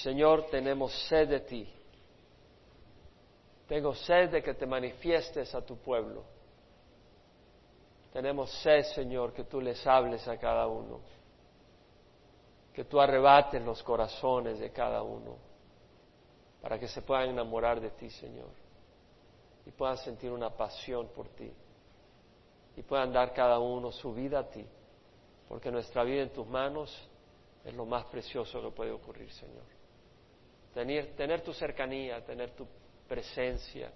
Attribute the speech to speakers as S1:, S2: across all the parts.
S1: Señor, tenemos sed de ti. Tengo sed de que te manifiestes a tu pueblo. Tenemos sed, Señor, que tú les hables a cada uno, que tú arrebates los corazones de cada uno, para que se puedan enamorar de ti, Señor, y puedan sentir una pasión por ti, y puedan dar cada uno su vida a ti, porque nuestra vida en tus manos es lo más precioso que puede ocurrir, Señor. Tener, tu cercanía, tener tu presencia,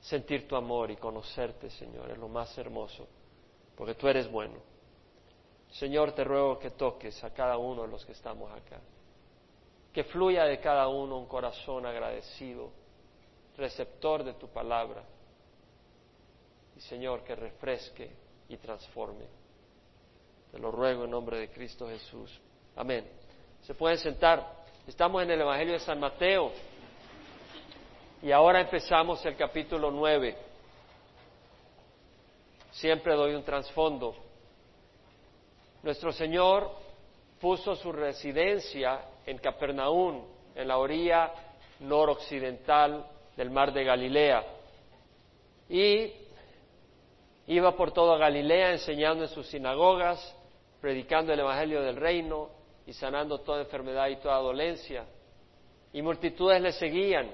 S1: sentir tu amor y conocerte, Señor, es lo más hermoso porque tú eres bueno. Señor, te ruego que toques a cada uno de los que estamos acá, que fluya de cada uno un corazón agradecido, receptor de tu palabra, y Señor, que refresque y transforme. Te lo ruego en nombre de Cristo Jesús. Amén. Se pueden sentar. Estamos en el Evangelio de San Mateo y ahora empezamos el capítulo nueve siempre doy un trasfondo. Nuestro Señor puso su residencia en Capernaum, en la orilla noroccidental del mar de Galilea. Y iba por toda Galilea enseñando en sus sinagogas, predicando el Evangelio del Reino y sanando toda enfermedad y toda dolencia. Y multitudes le seguían.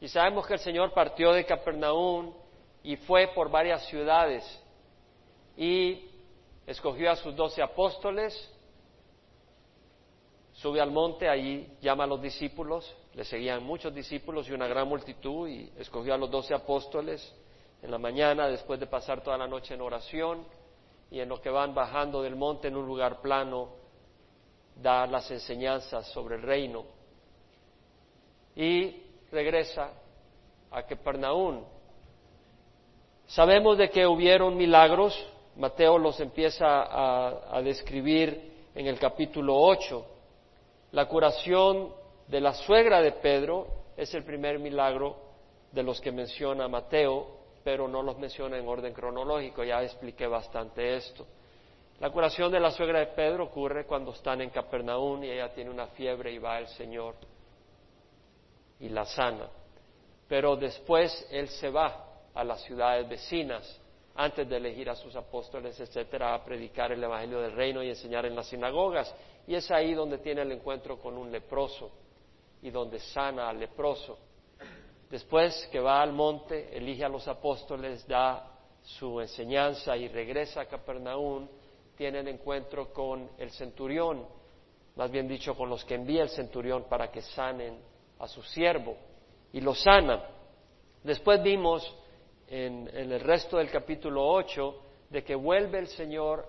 S1: Y sabemos que el Señor partió de Capernaum y fue por varias ciudades y escogió a sus doce apóstoles, sube al monte, allí llama a los discípulos, le seguían muchos discípulos y una gran multitud y escogió a los doce apóstoles en la mañana después de pasar toda la noche en oración y en lo que van bajando del monte en un lugar plano, da las enseñanzas sobre el reino y regresa a Capernaum Sabemos de que hubieron milagros, Mateo los empieza a, describir en el capítulo 8. La curación de la suegra de Pedro es el primer milagro de los que menciona Mateo, pero no los menciona en orden cronológico, ya expliqué bastante esto. La curación de la suegra de Pedro ocurre cuando están en Capernaum y ella tiene una fiebre y va el Señor y la sana. Pero después él se va a las ciudades vecinas antes de elegir a sus apóstoles, etcétera, a predicar el evangelio del reino y enseñar en las sinagogas. Y es ahí donde tiene el encuentro con un leproso y donde sana al leproso. Después que va al monte, elige a los apóstoles, da su enseñanza y regresa a Capernaum, tiene el encuentro con el centurión, más bien dicho, con los que envía el centurión para que sanen a su siervo y lo sana. Después vimos en, el resto del capítulo 8 de que vuelve el Señor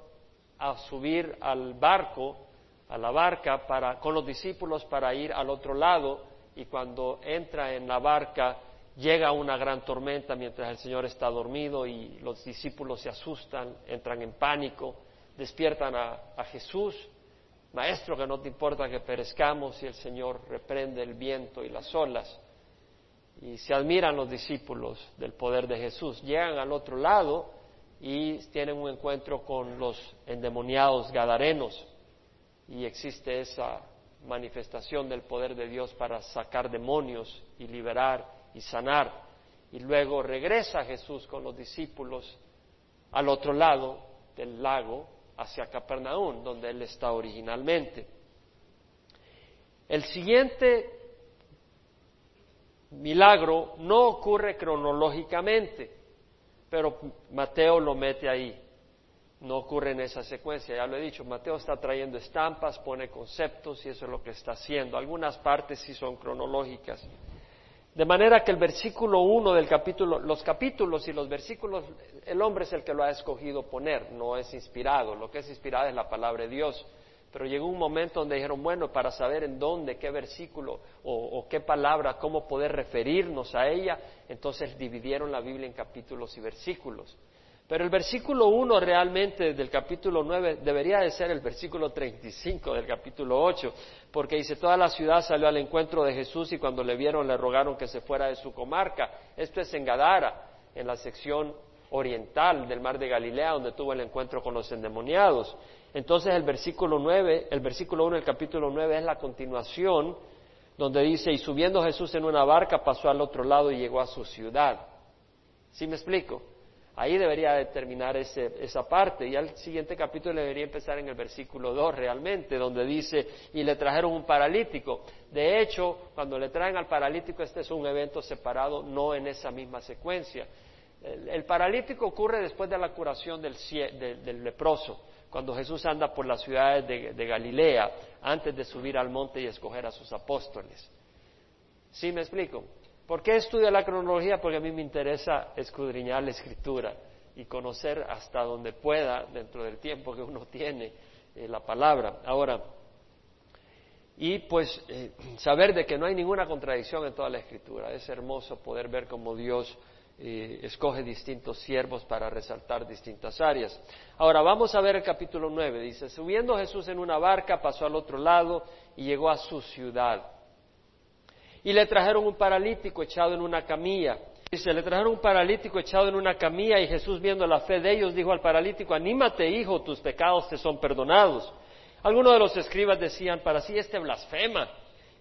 S1: a subir al barco, a la barca, para, con los discípulos para ir al otro lado y cuando entra en la barca llega una gran tormenta mientras el Señor está dormido y los discípulos se asustan, entran en pánico, despiertan a, Jesús, Maestro, que no te importa que perezcamos y el Señor reprende el viento y las olas y se admiran los discípulos del poder de Jesús. Llegan al otro lado y tienen un encuentro con los endemoniados gadarenos y existe esa manifestación del poder de Dios para sacar demonios y liberar y sanar. Y luego regresa Jesús con los discípulos al otro lado del lago hacia Capernaum, donde él está originalmente. El siguiente milagro no ocurre cronológicamente, pero Mateo lo mete ahí. No ocurre en esa secuencia, ya lo he dicho, Mateo está trayendo estampas, pone conceptos y eso es lo que está haciendo. Algunas partes sí son cronológicas. De manera que el versículo 1 del capítulo, los capítulos y los versículos, el hombre es el que lo ha escogido poner, no es inspirado. Lo que es inspirado es la palabra de Dios. Pero llegó un momento donde dijeron, bueno, para saber en dónde, qué versículo o, qué palabra, cómo poder referirnos a ella, entonces dividieron la Biblia en capítulos y versículos. Pero el versículo 1 realmente del capítulo 9 debería de ser el versículo 35 del capítulo 8, porque dice, toda la ciudad salió al encuentro de Jesús y cuando le vieron le rogaron que se fuera de su comarca. Esto es en Gadara, en la sección oriental del mar de Galilea, donde tuvo el encuentro con los endemoniados. Entonces el versículo 9, el versículo 1 del capítulo 9 es la continuación donde dice, y subiendo Jesús en una barca pasó al otro lado y llegó a su ciudad. ¿Sí me explico? Ahí debería determinar esa parte. Y al siguiente capítulo debería empezar en el versículo 2 realmente, donde dice, y le trajeron un paralítico. De hecho, cuando le traen al paralítico, este es un evento separado, no en esa misma secuencia. El, paralítico ocurre después de la curación del, leproso, cuando Jesús anda por las ciudades de, Galilea, antes de subir al monte y escoger a sus apóstoles. ¿Sí me explico? ¿Por qué estudio la cronología? Porque a mí me interesa escudriñar la escritura y conocer hasta donde pueda, dentro del tiempo que uno tiene, eh, la palabra. Ahora, y pues eh, saber de que no hay ninguna contradicción en toda la escritura. Es hermoso poder ver cómo Dios eh, escoge distintos siervos para resaltar distintas áreas. Ahora vamos a ver el capítulo 9. Dice, subiendo Jesús en una barca, pasó al otro lado y llegó a su ciudad. Y le trajeron un paralítico echado en una camilla. Dice, le trajeron un paralítico echado en una camilla y Jesús viendo la fe de ellos dijo al paralítico, anímate hijo, tus pecados te son perdonados. Algunos de los escribas decían, para sí este blasfema.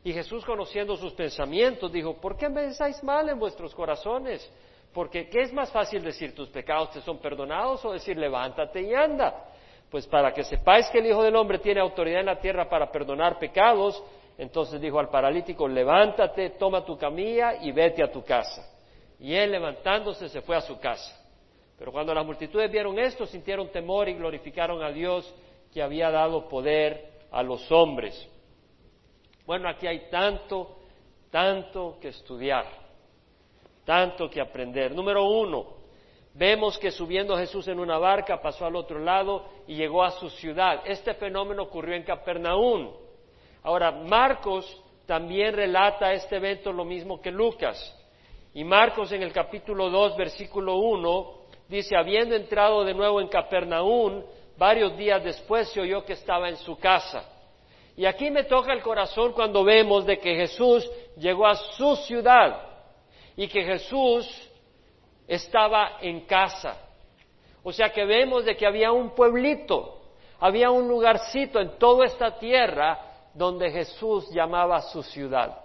S1: Y Jesús conociendo sus pensamientos dijo, ¿por qué pensáis mal en vuestros corazones? Porque ¿qué es más fácil decir tus pecados te son perdonados o decir levántate y anda? Pues para que sepáis que el Hijo del Hombre tiene autoridad en la tierra para perdonar pecados, entonces dijo al paralítico, levántate, toma tu camilla y vete a tu casa. Y él levantándose se fue a su casa. Pero cuando las multitudes vieron esto, sintieron temor y glorificaron a Dios que había dado poder a los hombres. Bueno, aquí hay tanto, tanto que estudiar, tanto que aprender. Número uno, vemos que subiendo Jesús en una barca pasó al otro lado y llegó a su ciudad. Este fenómeno ocurrió en Capernaum. Ahora, Marcos también relata este evento lo mismo que Lucas. Y Marcos en el capítulo 2, versículo 1, dice, habiendo entrado de nuevo en Capernaum, varios días después se oyó que estaba en su casa. Y aquí me toca el corazón cuando vemos de que Jesús llegó a su ciudad y que Jesús estaba en casa. O sea que vemos de que había un pueblito, había un lugarcito en toda esta tierra donde Jesús llamaba su ciudad.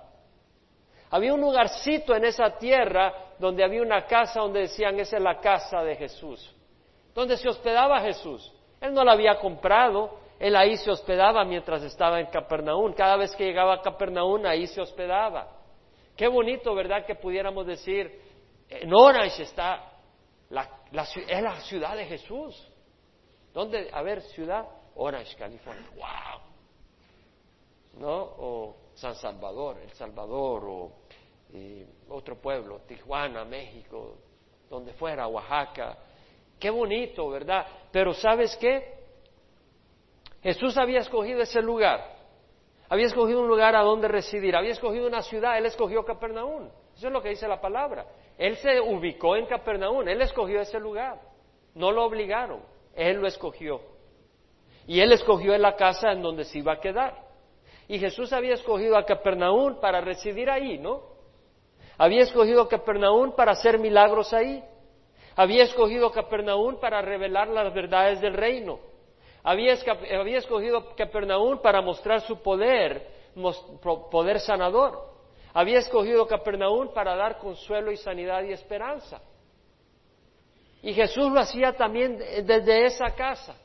S1: Había un lugarcito en esa tierra donde había una casa donde decían, esa es la casa de Jesús, donde se hospedaba Jesús. Él no la había comprado, él ahí se hospedaba mientras estaba en Capernaum. Cada vez que llegaba a Capernaum, ahí se hospedaba. Qué bonito, ¿verdad? Que pudiéramos decir, en Orange está, la, es la ciudad de Jesús. ¿Dónde? A ver, ciudad, Orange, California. ¡Wow! ¿No? O San Salvador, El Salvador, o otro pueblo, Tijuana, México, donde fuera, Oaxaca. Qué bonito, ¿verdad? Pero ¿sabes qué? Jesús había escogido ese lugar. Había escogido un lugar a donde residir. Había escogido una ciudad. Él escogió Capernaum. Eso es lo que dice la palabra. Él se ubicó en Capernaum. Él escogió ese lugar. No lo obligaron. Él lo escogió. Y él escogió la casa en donde se iba a quedar. Y Jesús había escogido a Capernaum para residir ahí, ¿no? Había escogido a Capernaum para hacer milagros ahí. Había escogido a Capernaum para revelar las verdades del reino. Había, escogido a para mostrar su poder, poder sanador. Había escogido a para dar consuelo y sanidad y esperanza. Y Jesús lo hacía también desde esa casa.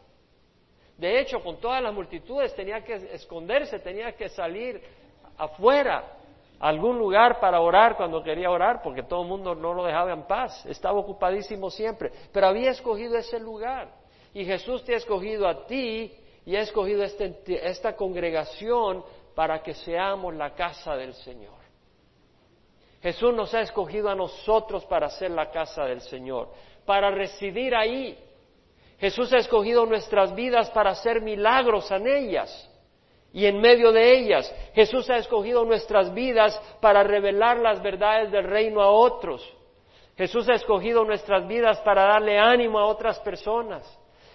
S1: De hecho, con todas las multitudes tenía que esconderse, tenía que salir afuera a algún lugar para orar cuando quería orar, porque todo el mundo no lo dejaba en paz, estaba ocupadísimo siempre, pero había escogido ese lugar. Y Jesús te ha escogido a ti y ha escogido este, esta congregación para que seamos la casa del Señor. Jesús nos ha escogido a nosotros para ser la casa del Señor, para residir ahí, Jesús ha escogido nuestras vidas para hacer milagros en ellas y en medio de ellas. Jesús ha escogido nuestras vidas para revelar las verdades del reino a otros. Jesús ha escogido nuestras vidas para darle ánimo a otras personas.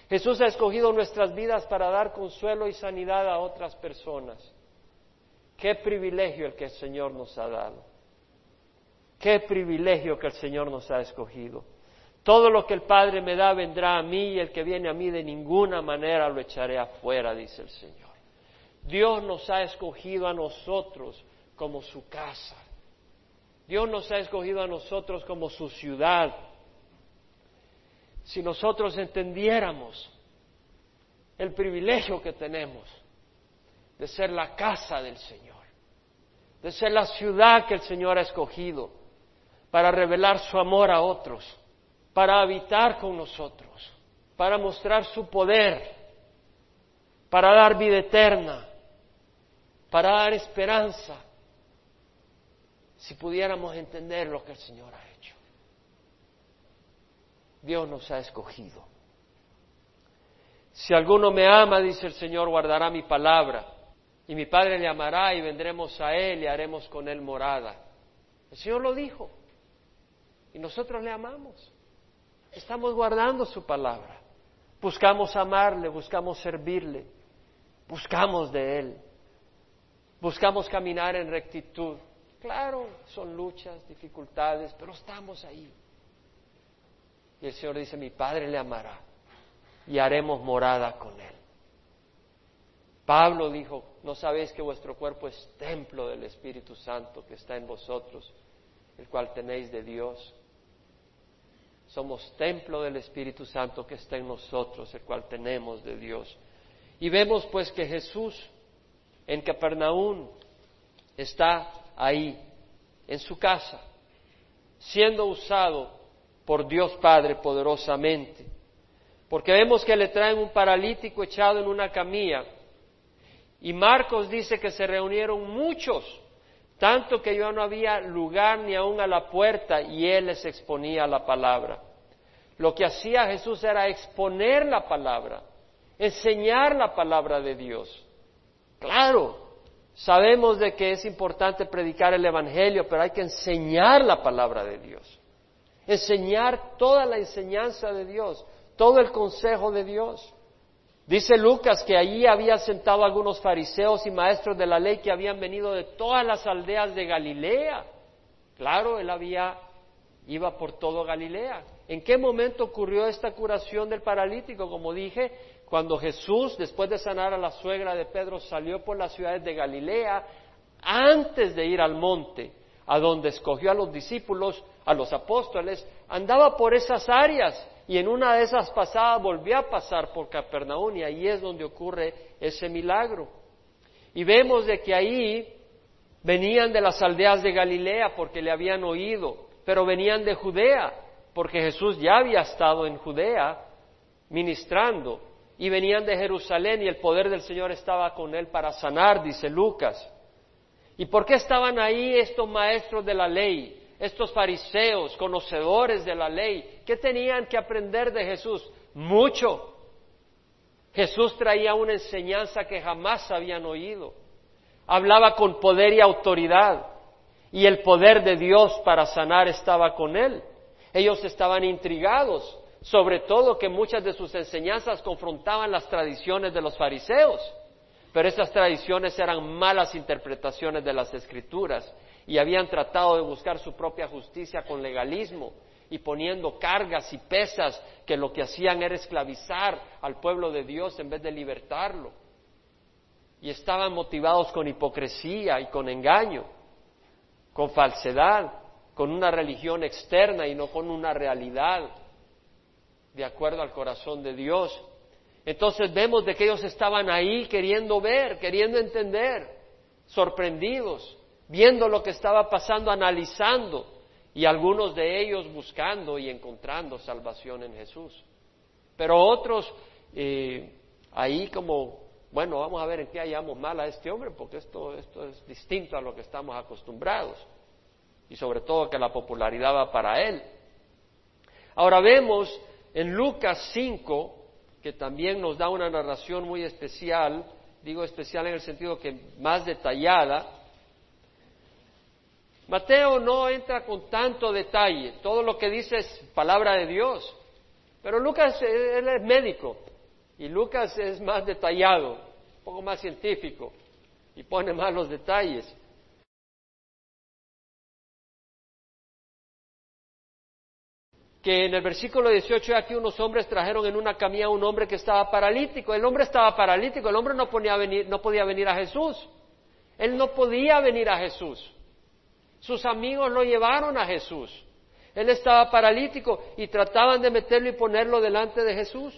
S1: Jesús ha escogido nuestras vidas para dar consuelo y sanidad a otras personas. Qué privilegio el que el Señor nos ha dado. Qué privilegio que el Señor nos ha escogido. Todo lo que el Padre me da vendrá a mí y el que viene a mí de ninguna manera lo echaré afuera, dice el Señor. Dios nos ha escogido a nosotros como su casa. Dios nos ha escogido a nosotros como su ciudad. Si nosotros entendiéramos el privilegio que tenemos de ser la casa del Señor, de ser la ciudad que el Señor ha escogido para revelar su amor a otros, para habitar con nosotros, para mostrar su poder, para dar vida eterna, para dar esperanza, si pudiéramos entender lo que el Señor ha hecho. Dios nos ha escogido. Si alguno me ama, dice el Señor, guardará mi palabra, y mi Padre le amará y vendremos a Él y haremos con Él morada. El Señor lo dijo, y nosotros le amamos. Estamos guardando su palabra. Buscamos amarle, buscamos servirle, buscamos de Él, buscamos caminar en rectitud. Claro, son luchas, dificultades, pero estamos ahí. Y el Señor dice, mi Padre le amará y haremos morada con Él. Pablo dijo, ¿no sabéis que vuestro cuerpo es templo del Espíritu Santo que está en vosotros, el cual tenéis de Dios? Somos templo del Espíritu Santo que está en nosotros, el cual tenemos de Dios. Y vemos pues que Jesús en Capernaum está ahí, en su casa, siendo usado por Dios Padre poderosamente. Porque vemos que le traen un paralítico echado en una camilla. Y Marcos dice que se reunieron muchos, tanto que ya no había lugar ni aún a la puerta y él les exponía la palabra. Lo que hacía Jesús era exponer la palabra, enseñar la palabra de Dios. Claro, Sabemos de que es importante predicar el Evangelio, pero hay que enseñar la palabra de Dios. Enseñar toda la enseñanza de Dios, todo el consejo de Dios. Dice Lucas que allí había sentado algunos fariseos y maestros de la ley que habían venido de todas las aldeas de Galilea. Claro, él había iba por todo Galilea. ¿En qué momento ocurrió esta curación del paralítico? Como dije, cuando Jesús, después de sanar a la suegra de Pedro, salió por las ciudades de Galilea, antes de ir al monte, a donde escogió a los discípulos, a los apóstoles, andaba por esas áreas y en una de esas pasadas volvió a pasar por Capernaum y ahí es donde ocurre ese milagro. Y vemos de que ahí venían de las aldeas de Galilea porque le habían oído, pero venían de Judea porque Jesús ya había estado en Judea ministrando y venían de Jerusalén y el poder del Señor estaba con él para sanar, dice Lucas. ¿Y por qué estaban ahí estos maestros de la ley, estos fariseos, conocedores de la ley? ¿Qué tenían que aprender de Jesús? Mucho. Jesús traía una enseñanza que jamás habían oído. Hablaba con poder y autoridad y el poder de Dios para sanar estaba con él. Ellos estaban intrigados sobre todo que muchas de sus enseñanzas confrontaban las tradiciones de los fariseos, pero esas tradiciones eran malas interpretaciones de las escrituras y habían tratado de buscar su propia justicia con legalismo y poniendo cargas y pesas que lo que hacían era esclavizar al pueblo de Dios en vez de libertarlo. Y estaban motivados con hipocresía y con engaño, con falsedad, con una religión externa y no con una realidad de acuerdo al corazón de Dios. Entonces vemos de que ellos estaban ahí queriendo ver, queriendo entender, sorprendidos, viendo lo que estaba pasando, analizando, y algunos de ellos buscando y encontrando salvación en Jesús. Pero otros eh, ahí como, bueno, vamos a ver en qué hallamos mal a este hombre, porque esto, esto es distinto a lo que estamos acostumbrados, y sobre todo que la popularidad va para él. Ahora vemos en Lucas 5, que también nos da una narración muy especial, digo especial en el sentido que más detallada, Mateo no entra con tanto detalle, todo lo que dice es palabra de Dios, pero Lucas él es médico. Y Lucas es más detallado, poco más científico y pone más los detalles. que en el versículo 18 aquí unos hombres trajeron en una camilla a un hombre que estaba paralítico. El hombre estaba paralítico, el hombre no, venir, no podía venir a Jesús. Él no podía venir a Jesús. Sus amigos lo llevaron a Jesús. Él estaba paralítico y trataban de meterlo y ponerlo delante de Jesús.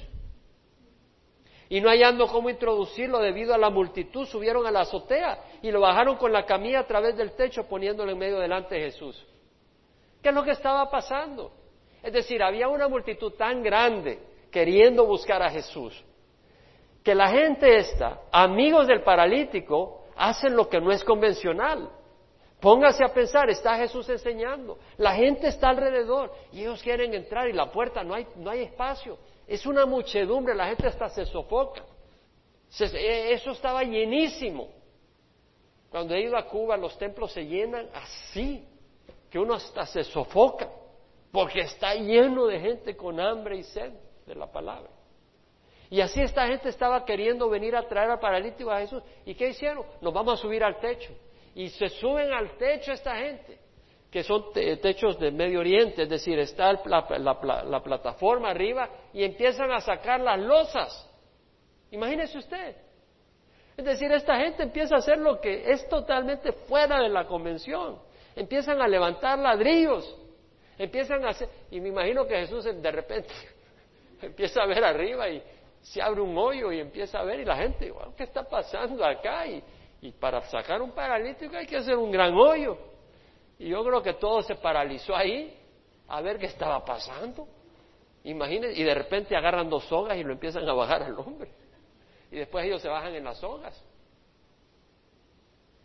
S1: Y no hallando cómo introducirlo debido a la multitud, subieron a la azotea y lo bajaron con la camilla a través del techo poniéndolo en medio delante de Jesús. ¿Qué es lo que estaba pasando? Es decir, había una multitud tan grande queriendo buscar a Jesús, que la gente esta, amigos del paralítico, hacen lo que no es convencional. Póngase a pensar, está Jesús enseñando, la gente está alrededor y ellos quieren entrar y la puerta no hay, no hay espacio. Es una muchedumbre, la gente hasta se sofoca. E, eso estaba llenísimo. Cuando he ido a Cuba, los templos se llenan así, que uno hasta se sofoca, porque está lleno de gente con hambre y sed de la palabra. Y así esta gente estaba queriendo venir a traer al paralítico a Jesús. ¿Y qué hicieron? Nos vamos a subir al techo. Y se suben al techo esta gente, que son techos de Medio Oriente, es decir, está la, plataforma arriba y empiezan a sacar las losas. Imagínese usted. Es decir, esta gente empieza a hacer lo que es totalmente fuera de la convención. Empiezan a levantar ladrillos, empiezan a hacer, y me imagino que Jesús de repente empieza a ver arriba y se abre un hoyo y empieza a ver y la gente, ¿qué está pasando acá? Y, para sacar un paralítico hay que hacer un gran hoyo. Y yo creo que todo se paralizó ahí a ver qué estaba pasando. Imagínense, y de repente agarran dos sogas y lo empiezan a bajar al hombre. Y después ellos se bajan en las sogas.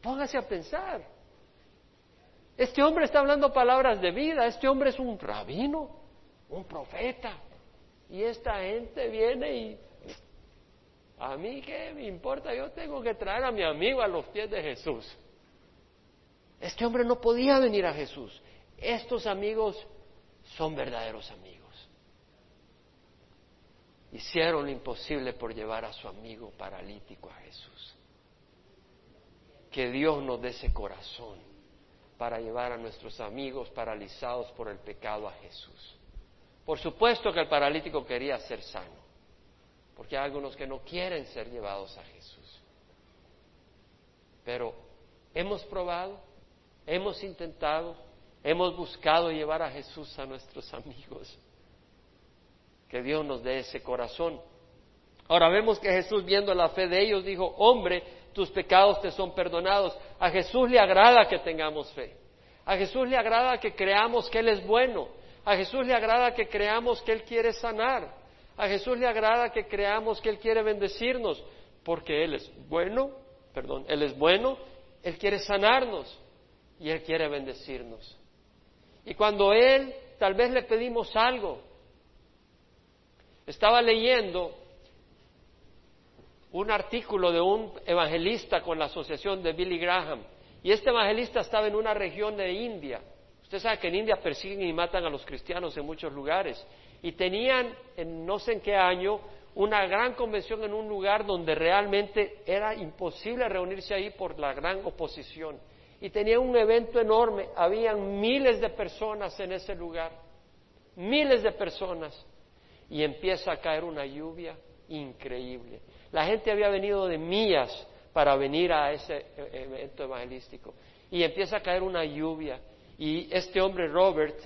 S1: Póngase a pensar. Este hombre está hablando palabras de vida, este hombre es un rabino, un profeta, y esta gente viene y a mí qué me importa, yo tengo que traer a mi amigo a los pies de Jesús. Este hombre no podía venir a Jesús. Estos amigos son verdaderos amigos. Hicieron lo imposible por llevar a su amigo paralítico a Jesús. Que Dios nos dé ese corazón para llevar a nuestros amigos paralizados por el pecado a Jesús. Por supuesto que el paralítico quería ser sano, porque hay algunos que no quieren ser llevados a Jesús. Pero hemos probado, hemos intentado, hemos buscado llevar a Jesús a nuestros amigos. Que Dios nos dé ese corazón. Ahora vemos que Jesús, viendo la fe de ellos, dijo, hombre, tus pecados te son perdonados. A Jesús le agrada que tengamos fe. A Jesús le agrada que creamos que Él es bueno a Jesús le agrada que creamos que Él quiere sanar. A Jesús le agrada que creamos que Él quiere bendecirnos, porque Él es bueno, perdón, Él es bueno, Él quiere sanarnos y Él quiere bendecirnos. Y cuando Él tal vez le pedimos algo, estaba leyendo un artículo de un evangelista con la asociación de Billy Graham, y este evangelista estaba en una región de India, Usted sabe que en India persiguen y matan a los cristianos en muchos lugares. Y tenían, en no sé en qué año, una gran convención en un lugar donde realmente era imposible reunirse ahí por la gran oposición. Y tenían un evento enorme, habían miles de personas en ese lugar, miles de personas. Y empieza a caer una lluvia increíble. La gente había venido de millas para venir a ese e-, evento evangelístico. Y empieza a caer una lluvia y este hombre, Robert,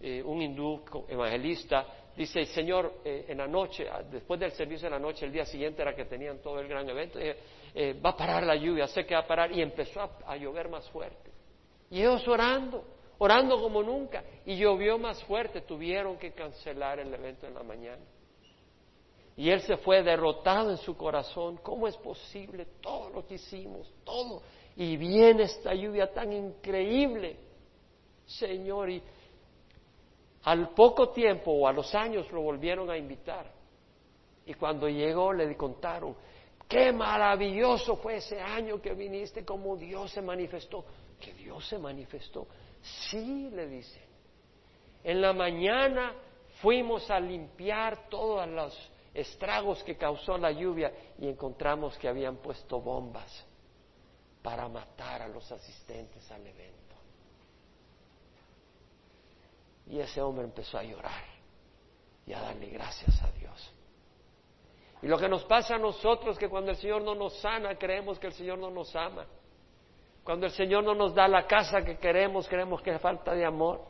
S1: eh, un hindú evangelista, dice, Señor, eh, en la noche, ah, después del servicio de la noche, el día siguiente era que tenían todo el gran evento, eh, va a parar la lluvia, sé que va a parar, y empezó a, llover más fuerte. Y ellos orando, orando como nunca, y llovió más fuerte, tuvieron que cancelar el evento en la mañana. Y él se fue derrotado en su corazón. ¿Cómo es posible todo lo que hicimos? Todo. Y viene esta lluvia tan increíble. Señor, y al poco tiempo o a los años lo volvieron a invitar. Y cuando llegó le contaron, qué maravilloso fue ese año que viniste, como Dios se manifestó. Que Dios se manifestó. Sí, le dice. En la mañana fuimos a limpiar todos los estragos que causó la lluvia y encontramos que habían puesto bombas para matar a los asistentes al evento. Y ese hombre empezó a llorar y a darle gracias a Dios. Y lo que nos pasa a nosotros es que cuando el Señor no nos sana, creemos que el Señor no nos ama. Cuando el Señor no nos da la casa que queremos, creemos que es falta de amor.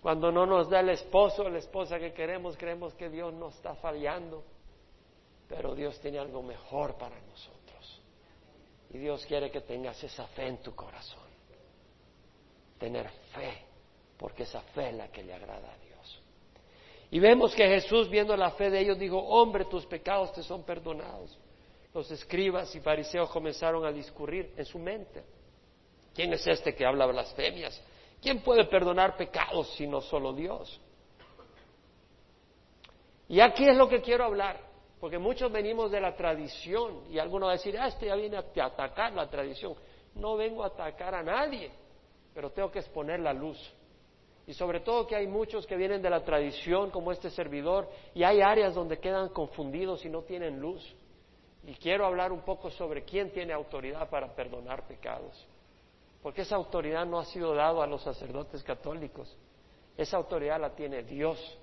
S1: Cuando no nos da el esposo o la esposa que queremos, creemos que Dios nos está fallando. Pero Dios tiene algo mejor para nosotros. Y Dios quiere que tengas esa fe en tu corazón. Tener fe, porque esa fe es la que le agrada a Dios. Y vemos que Jesús, viendo la fe de ellos, dijo, hombre, tus pecados te son perdonados. Los escribas y fariseos comenzaron a discurrir en su mente. ¿Quién es este que habla blasfemias? ¿Quién puede perdonar pecados sino solo Dios? Y aquí es lo que quiero hablar, porque muchos venimos de la tradición y algunos van a decir, ah, este ya viene a atacar la tradición. No vengo a atacar a nadie, pero tengo que exponer la luz. Y sobre todo que hay muchos que vienen de la tradición como este servidor y hay áreas donde quedan confundidos y no tienen luz. Y quiero hablar un poco sobre quién tiene autoridad para perdonar pecados. Porque esa autoridad no ha sido dada a los sacerdotes católicos. Esa autoridad la tiene Dios.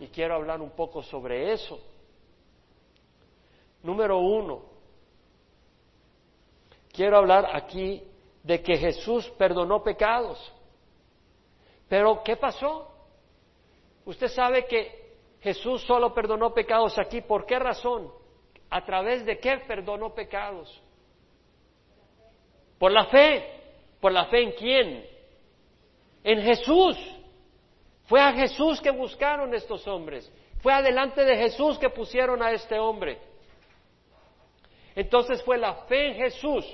S1: Y quiero hablar un poco sobre eso. Número uno, quiero hablar aquí de que Jesús perdonó pecados. Pero, ¿qué pasó? Usted sabe que Jesús solo perdonó pecados aquí. ¿Por qué razón? ¿A través de qué perdonó pecados? Por la fe. ¿Por la fe en quién? En Jesús. Fue a Jesús que buscaron estos hombres. Fue adelante de Jesús que pusieron a este hombre. Entonces fue la fe en Jesús.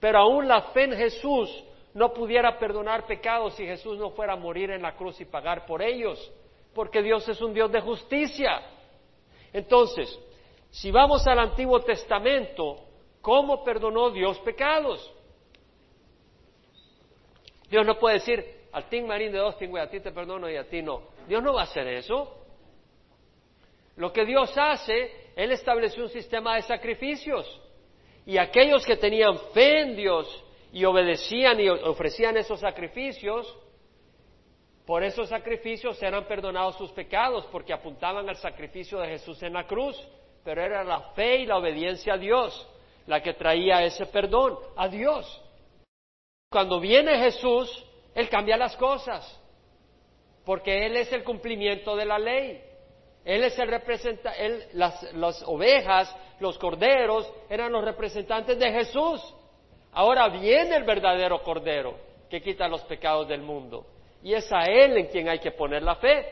S1: Pero aún la fe en Jesús no pudiera perdonar pecados si Jesús no fuera a morir en la cruz y pagar por ellos. Porque Dios es un Dios de justicia. Entonces, si vamos al Antiguo Testamento, ¿cómo perdonó Dios pecados? Dios no puede decir, al Tim Marín de dos güey, a ti te perdono y a ti no. Dios no va a hacer eso. Lo que Dios hace, Él estableció un sistema de sacrificios. Y aquellos que tenían fe en Dios y obedecían y ofrecían esos sacrificios, por esos sacrificios eran perdonados sus pecados, porque apuntaban al sacrificio de Jesús en la cruz. Pero era la fe y la obediencia a Dios la que traía ese perdón, a Dios. Cuando viene Jesús, Él cambia las cosas, porque Él es el cumplimiento de la ley. Él es el representante, las, las ovejas, los corderos, eran los representantes de Jesús. Ahora viene el verdadero cordero que quita los pecados del mundo. Y es a Él en quien hay que poner la fe.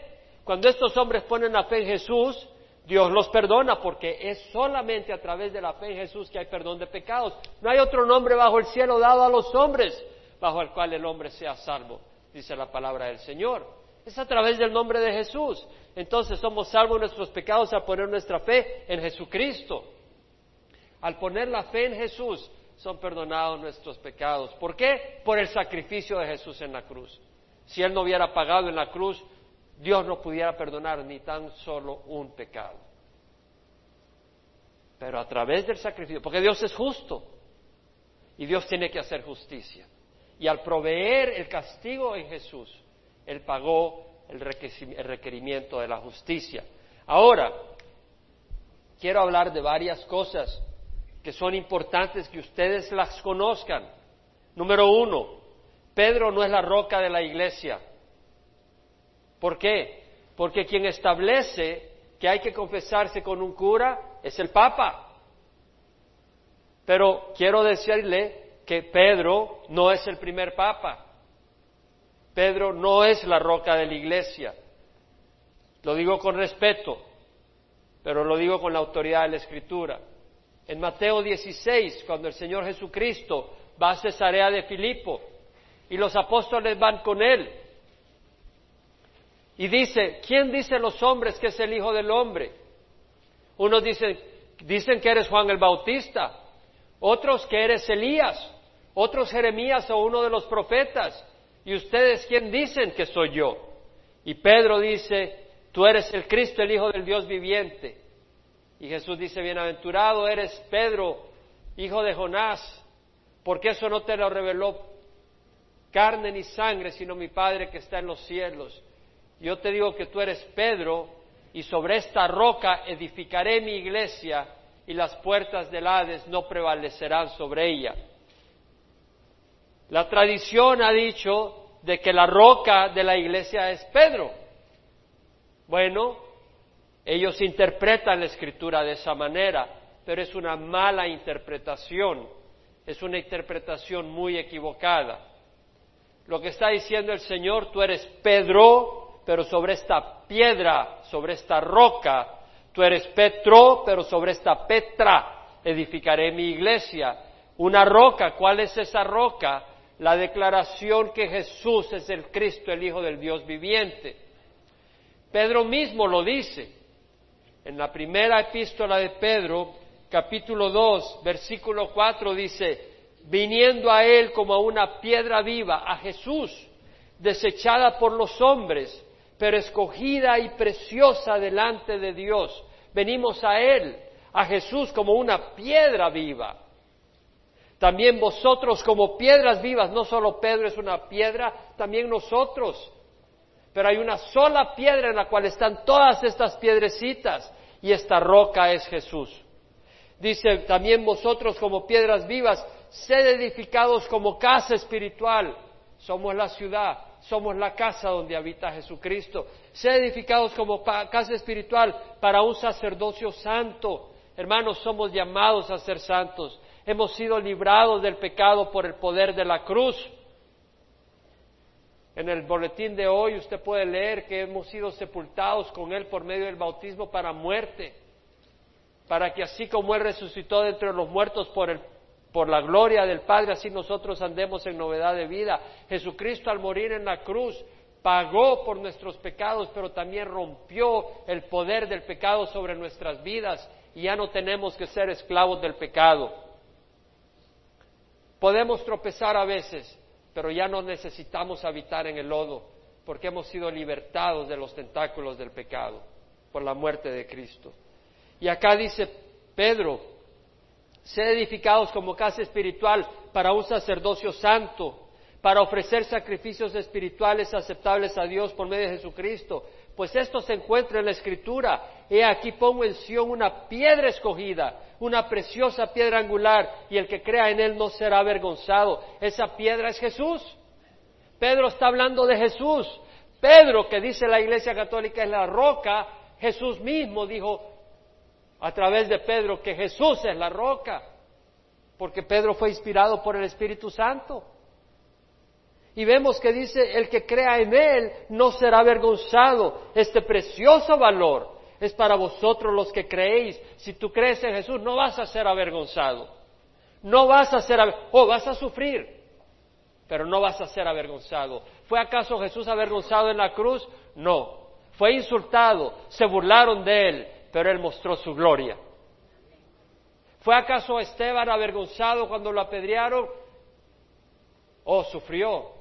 S1: Cuando estos hombres ponen la fe en Jesús, Dios los perdona porque es solamente a través de la fe en Jesús que hay perdón de pecados. No hay otro nombre bajo el cielo dado a los hombres bajo el cual el hombre sea salvo, dice la palabra del Señor. Es a través del nombre de Jesús. Entonces somos salvos nuestros pecados al poner nuestra fe en Jesucristo. Al poner la fe en Jesús son perdonados nuestros pecados. ¿Por qué? Por el sacrificio de Jesús en la cruz. Si Él no hubiera pagado en la cruz, Dios no pudiera perdonar ni tan solo un pecado. Pero a través del sacrificio, porque Dios es justo y Dios tiene que hacer justicia. Y al proveer el castigo en Jesús, Él pagó el requerimiento de la justicia. Ahora, quiero hablar de varias cosas que son importantes que ustedes las conozcan. Número uno, Pedro no es la roca de la iglesia. ¿Por qué? Porque quien establece que hay que confesarse con un cura es el Papa. Pero quiero decirle que Pedro no es el primer Papa. Pedro no es la roca de la iglesia. Lo digo con respeto, pero lo digo con la autoridad de la Escritura. En Mateo 16, cuando el Señor Jesucristo va a Cesarea de Filipo y los apóstoles van con él, y dice, ¿quién dice los hombres que es el Hijo del Hombre? Unos dicen, dicen que eres Juan el Bautista, otros que eres Elías, otros Jeremías o uno de los profetas. ¿Y ustedes quién dicen que soy yo? Y Pedro dice, tú eres el Cristo, el Hijo del Dios viviente. Y Jesús dice, bienaventurado eres Pedro, hijo de Jonás, porque eso no te lo reveló carne ni sangre, sino mi Padre que está en los cielos. Yo te digo que tú eres Pedro y sobre esta roca edificaré mi iglesia y las puertas del Hades no prevalecerán sobre ella. La tradición ha dicho de que la roca de la iglesia es Pedro. Bueno, ellos interpretan la escritura de esa manera, pero es una mala interpretación, es una interpretación muy equivocada. Lo que está diciendo el Señor, tú eres Pedro, pero sobre esta piedra, sobre esta roca, tú eres Petro, pero sobre esta Petra edificaré mi iglesia. Una roca, ¿cuál es esa roca? La declaración que Jesús es el Cristo, el Hijo del Dios viviente. Pedro mismo lo dice. En la primera epístola de Pedro, capítulo 2, versículo 4 dice, viniendo a él como a una piedra viva, a Jesús, desechada por los hombres, pero escogida y preciosa delante de Dios. Venimos a él, a Jesús como una piedra viva. También vosotros como piedras vivas, no solo Pedro es una piedra, también nosotros. Pero hay una sola piedra en la cual están todas estas piedrecitas y esta roca es Jesús. Dice también vosotros como piedras vivas, sed edificados como casa espiritual. Somos la ciudad, somos la casa donde habita Jesucristo. Sed edificados como casa espiritual para un sacerdocio santo. Hermanos, somos llamados a ser santos. Hemos sido librados del pecado por el poder de la cruz. En el boletín de hoy usted puede leer que hemos sido sepultados con Él por medio del bautismo para muerte, para que así como Él resucitó de entre los muertos por, el, por la gloria del Padre, así nosotros andemos en novedad de vida. Jesucristo al morir en la cruz pagó por nuestros pecados, pero también rompió el poder del pecado sobre nuestras vidas y ya no tenemos que ser esclavos del pecado. Podemos tropezar a veces, pero ya no necesitamos habitar en el lodo, porque hemos sido libertados de los tentáculos del pecado por la muerte de Cristo. Y acá dice Pedro, sed edificados como casa espiritual para un sacerdocio santo, para ofrecer sacrificios espirituales aceptables a Dios por medio de Jesucristo, pues esto se encuentra en la Escritura. He aquí pongo en Sión una piedra escogida, una preciosa piedra angular, y el que crea en él no será avergonzado. Esa piedra es Jesús. Pedro está hablando de Jesús. Pedro, que dice la Iglesia Católica es la roca, Jesús mismo dijo a través de Pedro que Jesús es la roca, porque Pedro fue inspirado por el Espíritu Santo. Y vemos que dice, el que crea en Él no será avergonzado. Este precioso valor es para vosotros los que creéis. Si tú crees en Jesús, no vas a ser avergonzado. No vas a ser, oh, vas a sufrir, pero no vas a ser avergonzado. ¿Fue acaso Jesús avergonzado en la cruz? No. Fue insultado, se burlaron de Él, pero Él mostró su gloria. ¿Fue acaso Esteban avergonzado cuando lo apedrearon? Oh, sufrió,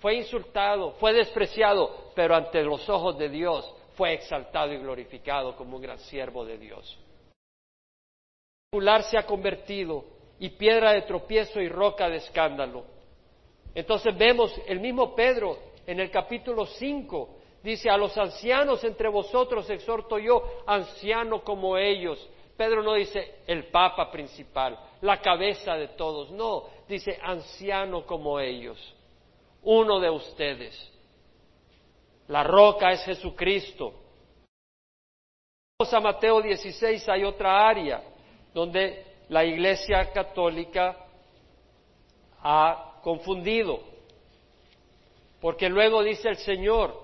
S1: fue insultado, fue despreciado, pero ante los ojos de Dios fue exaltado y glorificado como un gran siervo de Dios. se ha convertido y piedra de tropiezo y roca de escándalo. Entonces vemos el mismo Pedro en el capítulo 5, dice, a los ancianos entre vosotros exhorto yo, anciano como ellos. Pedro no dice el papa principal, la cabeza de todos, no, dice anciano como ellos uno de ustedes. La roca es Jesucristo. Vamos a Mateo 16, hay otra área donde la Iglesia Católica ha confundido. Porque luego dice el Señor,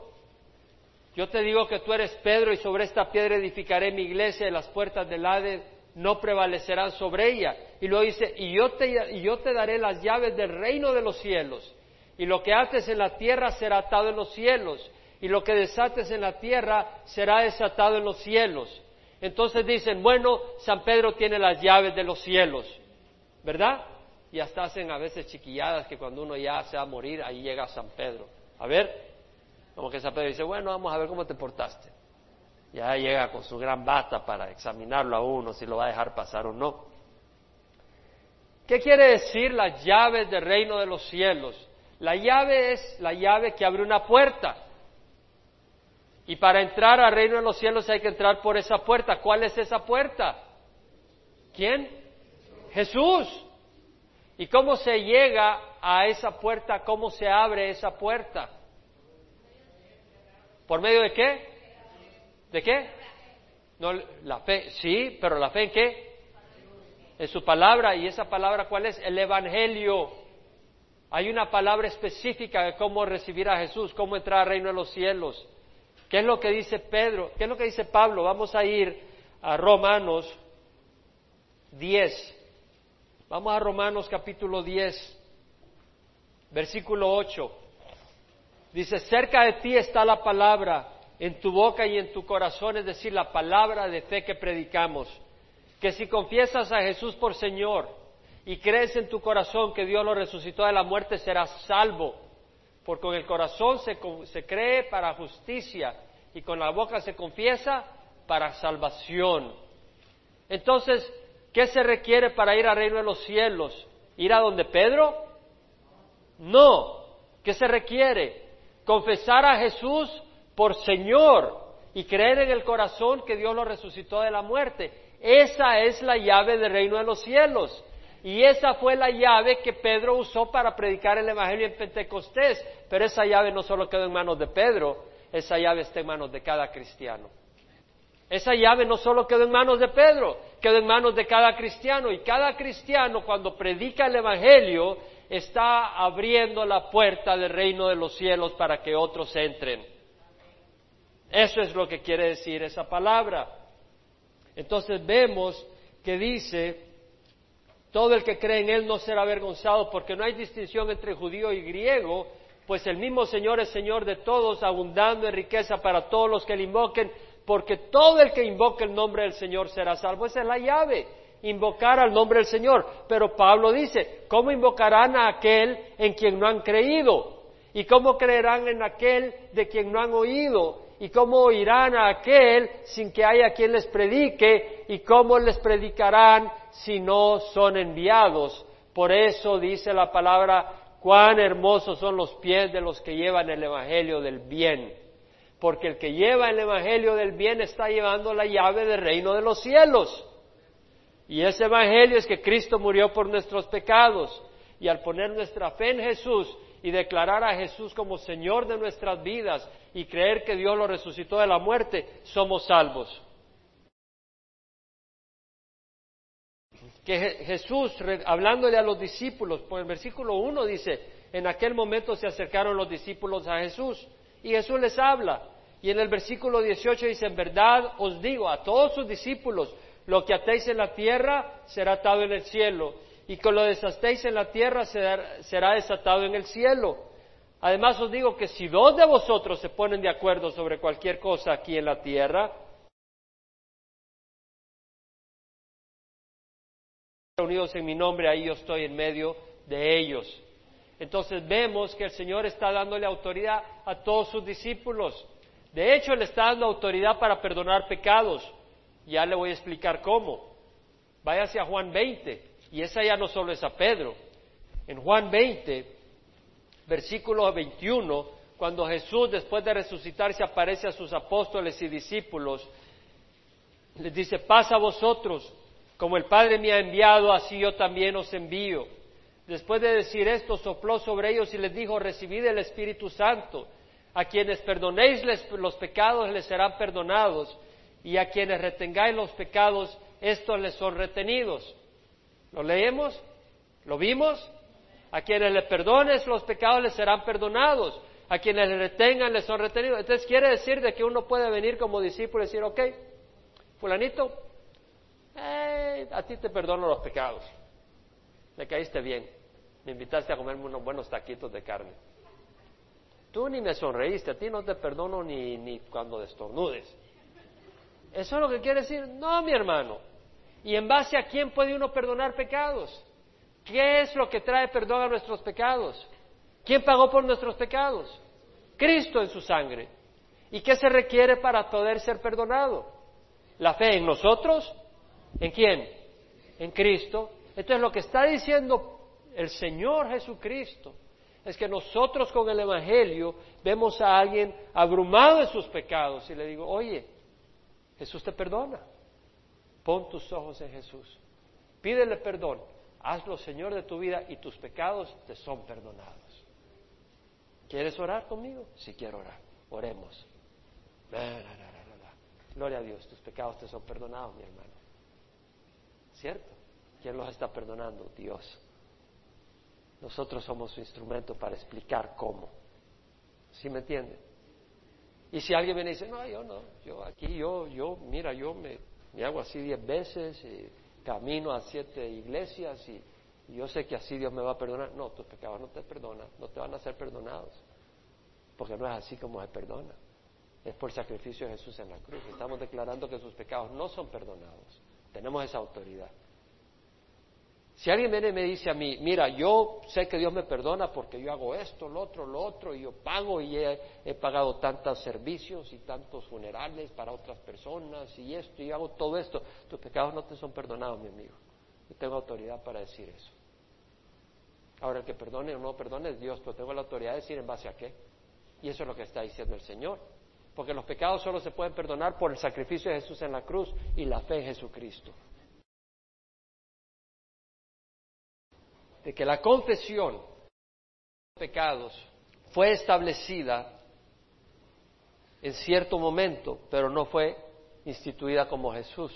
S1: yo te digo que tú eres Pedro y sobre esta piedra edificaré mi iglesia y las puertas del Hades no prevalecerán sobre ella. Y luego dice, y yo te, y yo te daré las llaves del reino de los cielos y lo que ates en la tierra será atado en los cielos, y lo que desates en la tierra será desatado en los cielos. Entonces dicen, bueno, San Pedro tiene las llaves de los cielos, ¿verdad? Y hasta hacen a veces chiquilladas que cuando uno ya se va a morir, ahí llega San Pedro. A ver, como que San Pedro dice, bueno, vamos a ver cómo te portaste. Ya llega con su gran bata para examinarlo a uno, si lo va a dejar pasar o no. ¿Qué quiere decir las llaves del reino de los cielos? La llave es la llave que abre una puerta. Y para entrar al reino de los cielos hay que entrar por esa puerta. ¿Cuál es esa puerta? ¿Quién? Jesús. ¿Y cómo se llega a esa puerta? ¿Cómo se abre esa puerta? ¿Por medio de qué? ¿De qué? No, la fe, sí, pero la fe en qué? En su palabra. ¿Y esa palabra cuál es? El Evangelio. Hay una palabra específica de cómo recibir a Jesús, cómo entrar al reino de los cielos. ¿Qué es lo que dice Pedro? ¿Qué es lo que dice Pablo? Vamos a ir a Romanos 10. Vamos a Romanos capítulo 10, versículo 8. Dice, cerca de ti está la palabra, en tu boca y en tu corazón, es decir, la palabra de fe que predicamos. Que si confiesas a Jesús por Señor y crees en tu corazón que Dios lo resucitó de la muerte, serás salvo. Porque con el corazón se, se cree para justicia y con la boca se confiesa para salvación. Entonces, ¿Qué se requiere para ir al reino de los cielos? ¿Ir a donde Pedro? No. ¿Qué se requiere? Confesar a Jesús por Señor y creer en el corazón que Dios lo resucitó de la muerte. Esa es la llave del reino de los cielos. Y esa fue la llave que Pedro usó para predicar el Evangelio en Pentecostés. Pero esa llave no solo quedó en manos de Pedro, esa llave está en manos de cada cristiano. Esa llave no solo quedó en manos de Pedro, quedó en manos de cada cristiano y cada cristiano cuando predica el Evangelio está abriendo la puerta del reino de los cielos para que otros entren. Eso es lo que quiere decir esa palabra. Entonces vemos que dice, todo el que cree en Él no será avergonzado porque no hay distinción entre judío y griego, pues el mismo Señor es Señor de todos, abundando en riqueza para todos los que le invoquen porque todo el que invoque el nombre del Señor será salvo. Esa es la llave, invocar al nombre del Señor. Pero Pablo dice, ¿cómo invocarán a aquel en quien no han creído? ¿Y cómo creerán en aquel de quien no han oído? ¿Y cómo oirán a aquel sin que haya quien les predique? ¿Y cómo les predicarán si no son enviados? Por eso dice la palabra, cuán hermosos son los pies de los que llevan el Evangelio del bien porque el que lleva el Evangelio del bien está llevando la llave del reino de los cielos. Y ese Evangelio es que Cristo murió por nuestros pecados. Y al poner nuestra fe en Jesús y declarar a Jesús como Señor de nuestras vidas y creer que Dios lo resucitó de la muerte, somos salvos. Que Jesús, hablándole a los discípulos, por el versículo 1 dice, en aquel momento se acercaron los discípulos a Jesús y Jesús les habla. Y en el versículo 18 dice, en verdad os digo a todos sus discípulos, lo que atéis en la tierra será atado en el cielo, y con lo desastéis en la tierra será desatado en el cielo. Además os digo que si dos de vosotros se ponen de acuerdo sobre cualquier cosa aquí en la tierra, reunidos en mi nombre, ahí yo estoy en medio de ellos. Entonces vemos que el Señor está dándole autoridad a todos sus discípulos. De hecho, le está dando autoridad para perdonar pecados. Ya le voy a explicar cómo. Vaya hacia Juan 20, y esa ya no solo es a Pedro. En Juan 20, versículo 21, cuando Jesús, después de resucitarse, aparece a sus apóstoles y discípulos, les dice, pasa a vosotros, como el Padre me ha enviado, así yo también os envío. Después de decir esto, sopló sobre ellos y les dijo, recibid el Espíritu Santo. A quienes perdonéis los pecados les serán perdonados, y a quienes retengáis los pecados, estos les son retenidos. ¿Lo leemos? ¿Lo vimos? A quienes le perdones los pecados les serán perdonados, a quienes le retengan les son retenidos. Entonces quiere decir de que uno puede venir como discípulo y decir, ok, fulanito, a ti te perdono los pecados, me caíste bien, me invitaste a comerme unos buenos taquitos de carne. Tú ni me sonreíste, a ti no te perdono ni, ni cuando destornudes. ¿Eso es lo que quiere decir? No, mi hermano. ¿Y en base a quién puede uno perdonar pecados? ¿Qué es lo que trae perdón a nuestros pecados? ¿Quién pagó por nuestros pecados? Cristo en su sangre. ¿Y qué se requiere para poder ser perdonado? ¿La fe en nosotros? ¿En quién? En Cristo. Entonces lo que está diciendo el Señor Jesucristo es que nosotros con el Evangelio vemos a alguien abrumado en sus pecados y le digo, oye, Jesús te perdona. Pon tus ojos en Jesús. Pídele perdón. hazlo Señor de tu vida y tus pecados te son perdonados. ¿Quieres orar conmigo? Si quiero orar, oremos. Gloria a Dios, tus pecados te son perdonados, mi hermano. ¿Cierto? ¿Quién los está perdonando? Dios. Nosotros somos su instrumento para explicar cómo. ¿Sí me entiende? Y si alguien viene y dice, no, yo no, yo aquí, yo, yo, mira, yo me, me hago así diez veces, y camino a siete iglesias y, yo sé que así Dios me va a perdonar. No, tus pecados no te perdonan, no te van a ser perdonados, porque no es así como se perdona. Es por el sacrificio de Jesús en la cruz. Estamos declarando que sus pecados no son perdonados. Tenemos esa autoridad. Si alguien viene y me dice a mí, mira, yo sé que Dios me perdona porque yo hago esto, lo otro, lo otro, y yo pago y he, pagado tantos servicios y tantos funerales para otras personas y esto, y hago todo esto, tus pecados no te son perdonados, mi amigo. Yo tengo autoridad para decir eso. Ahora, el que perdone o no perdone es Dios, pero tengo la autoridad de decir en base a qué. Y eso es lo que está diciendo el Señor. Porque los pecados solo se pueden perdonar por el sacrificio de Jesús en la cruz y la fe en Jesucristo. De que la confesión de pecados fue establecida en cierto momento, pero no fue instituida como Jesús,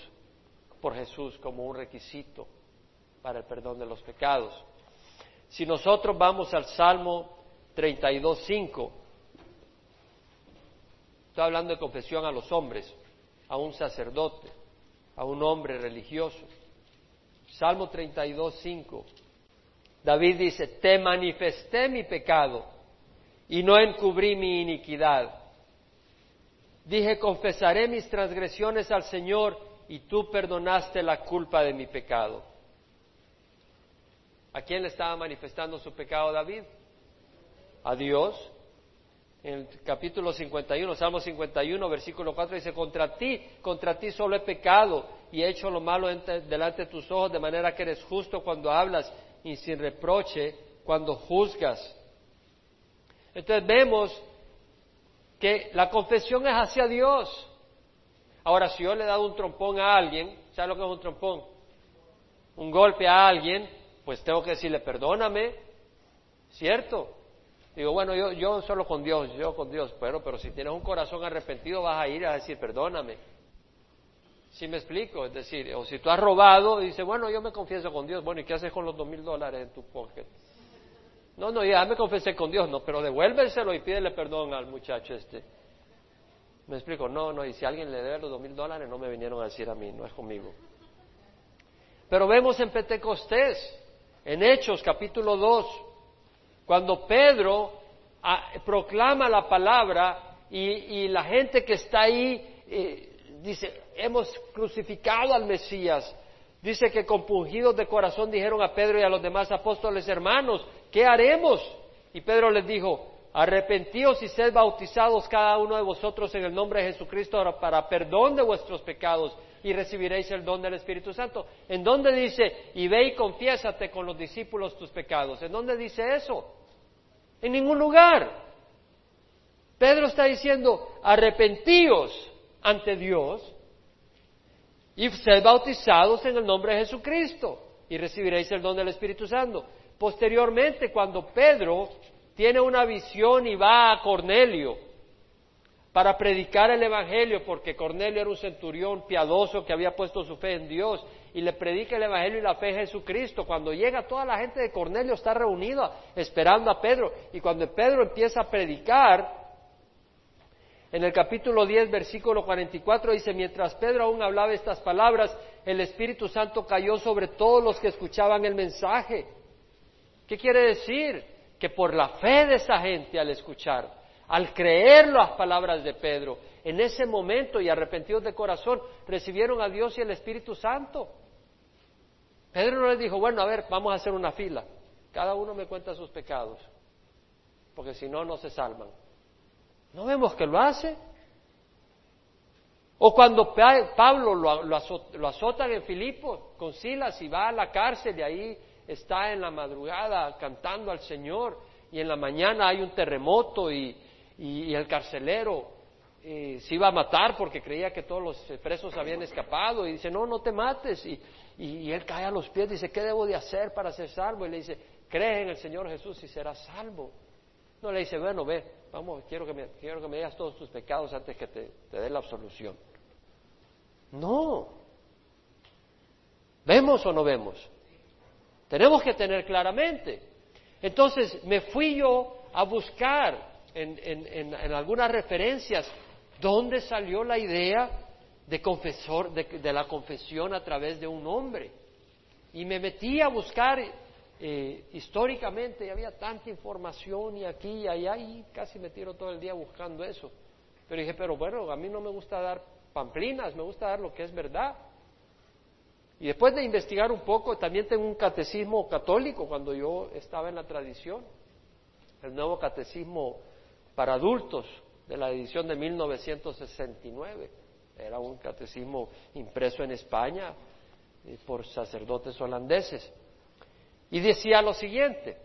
S1: por Jesús como un requisito para el perdón de los pecados. Si nosotros vamos al Salmo 32.5, estoy hablando de confesión a los hombres, a un sacerdote, a un hombre religioso. Salmo 32.5 David dice, te manifesté mi pecado y no encubrí mi iniquidad. Dije, confesaré mis transgresiones al Señor y tú perdonaste la culpa de mi pecado. ¿A quién le estaba manifestando su pecado David? A Dios. En el capítulo 51, Salmo 51, versículo 4 dice, contra ti, contra ti solo he pecado y he hecho lo malo delante de tus ojos, de manera que eres justo cuando hablas y sin reproche cuando juzgas. Entonces vemos que la confesión es hacia Dios. Ahora, si yo le he dado un trompón a alguien, ¿sabe lo que es un trompón? Un golpe a alguien, pues tengo que decirle, perdóname, ¿cierto? Digo, bueno, yo, yo solo con Dios, yo con Dios, pero, pero si tienes un corazón arrepentido vas a ir a decir, perdóname. ¿Sí me explico? Es decir, o si tú has robado, dice, bueno, yo me confieso con Dios. Bueno, ¿y qué haces con los dos mil dólares en tu pocket? No, no, ya me confesé con Dios, no, pero devuélveselo y pídele perdón al muchacho este. Me explico, no, no, y si alguien le debe los dos mil dólares, no me vinieron a decir a mí, no es conmigo. Pero vemos en Pentecostés, en Hechos capítulo 2, cuando Pedro ah, proclama la palabra y, la gente que está ahí eh, dice, hemos crucificado al Mesías. Dice que compungidos de corazón dijeron a Pedro y a los demás apóstoles hermanos, ¿qué haremos? Y Pedro les dijo, arrepentíos y sed bautizados cada uno de vosotros en el nombre de Jesucristo para perdón de vuestros pecados y recibiréis el don del Espíritu Santo. ¿En dónde dice, y ve y confiésate con los discípulos tus pecados? ¿En dónde dice eso? En ningún lugar. Pedro está diciendo, arrepentíos ante Dios y sed bautizados en el nombre de Jesucristo y recibiréis el don del Espíritu Santo. Posteriormente, cuando Pedro tiene una visión y va a Cornelio para predicar el Evangelio, porque Cornelio era un centurión piadoso que había puesto su fe en Dios y le predica el Evangelio y la fe en Jesucristo. Cuando llega toda la gente de Cornelio está reunida esperando a Pedro y cuando Pedro empieza a predicar, en el capítulo 10, versículo 44 dice, mientras Pedro aún hablaba estas palabras, el Espíritu Santo cayó sobre todos los que escuchaban el mensaje. ¿Qué quiere decir? Que por la fe de esa gente al escuchar, al creer las palabras de Pedro, en ese momento y arrepentidos de corazón, recibieron a Dios y el Espíritu Santo. Pedro no les dijo, bueno, a ver, vamos a hacer una fila. Cada uno me cuenta sus pecados, porque si no, no se salvan. ¿No vemos que lo hace? O cuando Pablo lo, azotan en Filipos con Silas y va a la cárcel y ahí está en la madrugada cantando al Señor y en la mañana hay un terremoto y, el carcelero eh, se iba a matar porque creía que todos los presos habían escapado y dice, no, no te mates. Y, y, él cae a los pies, dice, ¿qué debo de hacer para ser salvo? Y le dice, cree en el Señor Jesús y serás salvo. No le dice, bueno, ve, vamos, quiero que me, quiero que me digas todos tus pecados antes que te, te dé la absolución. No. ¿Vemos o no vemos? Tenemos que tener claramente. Entonces me fui yo a buscar en, en, en, algunas referencias dónde salió la idea de, confesor, de, la confesión a través de un hombre. Y me metí a buscar eh, históricamente, había tanta información y aquí y allá, y casi me tiro todo el día buscando eso. Pero dije, pero bueno, a mí no me gusta dar pamplinas, me gusta dar lo que es verdad. Y después de investigar un poco, también tengo un catecismo católico cuando yo estaba en la tradición, el nuevo catecismo para adultos de la edición de 1969. Era un catecismo impreso en España eh, por sacerdotes holandeses. Y decía lo siguiente,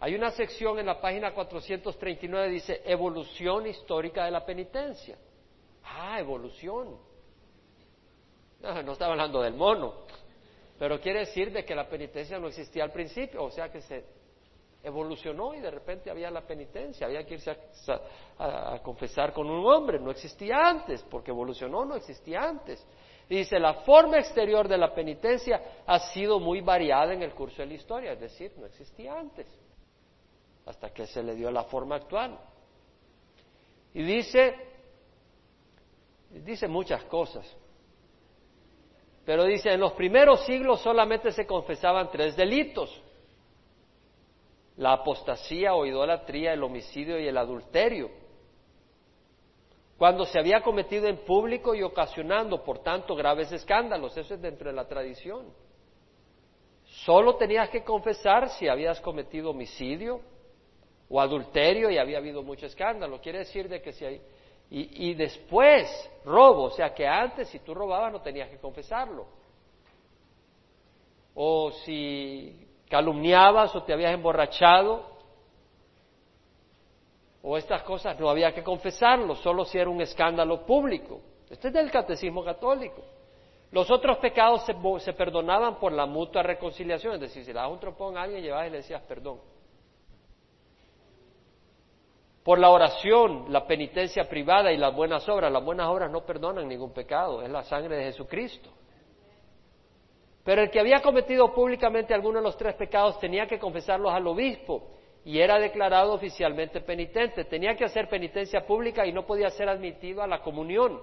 S1: hay una sección en la página 439 dice evolución histórica de la penitencia. Ah, evolución. No, estaba hablando del mono, pero quiere decir de que la penitencia no existía al principio, o sea que se evolucionó y de repente había la penitencia, había que irse a, confesar con un hombre, no existía antes, porque evolucionó, no existía antes. Dice, la forma exterior de la penitencia ha sido muy variada en el curso de la historia, es decir, no existía antes, hasta que se le dio la forma actual. Y dice, dice muchas cosas. Pero dice, en los primeros siglos solamente se confesaban tres delitos. La apostasía o idolatría, el homicidio y el adulterio. Cuando se había cometido en público y ocasionando, por tanto, graves escándalos. Eso es dentro de la tradición. Solo tenías que confesar si habías cometido homicidio o adulterio y había habido mucho escándalo. Quiere decir de que si hay, y, después, robo, o sea que antes si tú robabas no tenías que confesarlo. O si calumniabas o te habías emborrachado, o estas cosas no había que confesarlo, solo si era un escándalo público. Este es del catecismo católico. Los otros pecados se, perdonaban por la mutua reconciliación, es decir, si le das un tropón a alguien, llevabas y le decías perdón por la oración, la penitencia privada y las buenas obras. Las buenas obras no perdonan ningún pecado, es la sangre de Jesucristo. Pero el que había cometido públicamente alguno de los tres pecados tenía que confesarlos al obispo y era declarado oficialmente penitente. Tenía que hacer penitencia pública y no podía ser admitido a la comunión.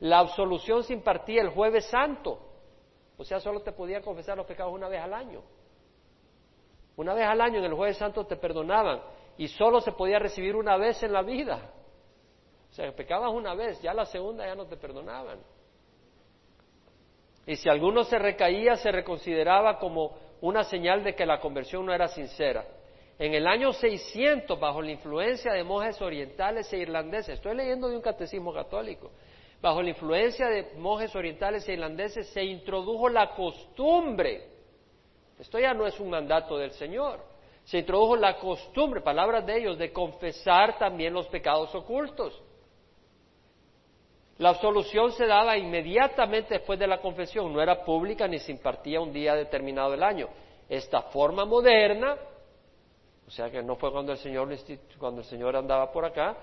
S1: La absolución se impartía el jueves santo, o sea, solo te podía confesar los pecados una vez al año. Una vez al año en el jueves santo te perdonaban y solo se podía recibir una vez en la vida. O sea, pecabas una vez, ya la segunda ya no te perdonaban. Y si alguno se recaía, se reconsideraba como una señal de que la conversión no era sincera. En el año 600, bajo la influencia de monjes orientales e irlandeses, estoy leyendo de un catecismo católico, bajo la influencia de monjes orientales e irlandeses se introdujo la costumbre, esto ya no es un mandato del Señor, se introdujo la costumbre, palabras de ellos, de confesar también los pecados ocultos. La absolución se daba inmediatamente después de la confesión, no era pública ni se impartía un día determinado del año. Esta forma moderna, o sea que no fue cuando el Señor, cuando el Señor andaba por acá,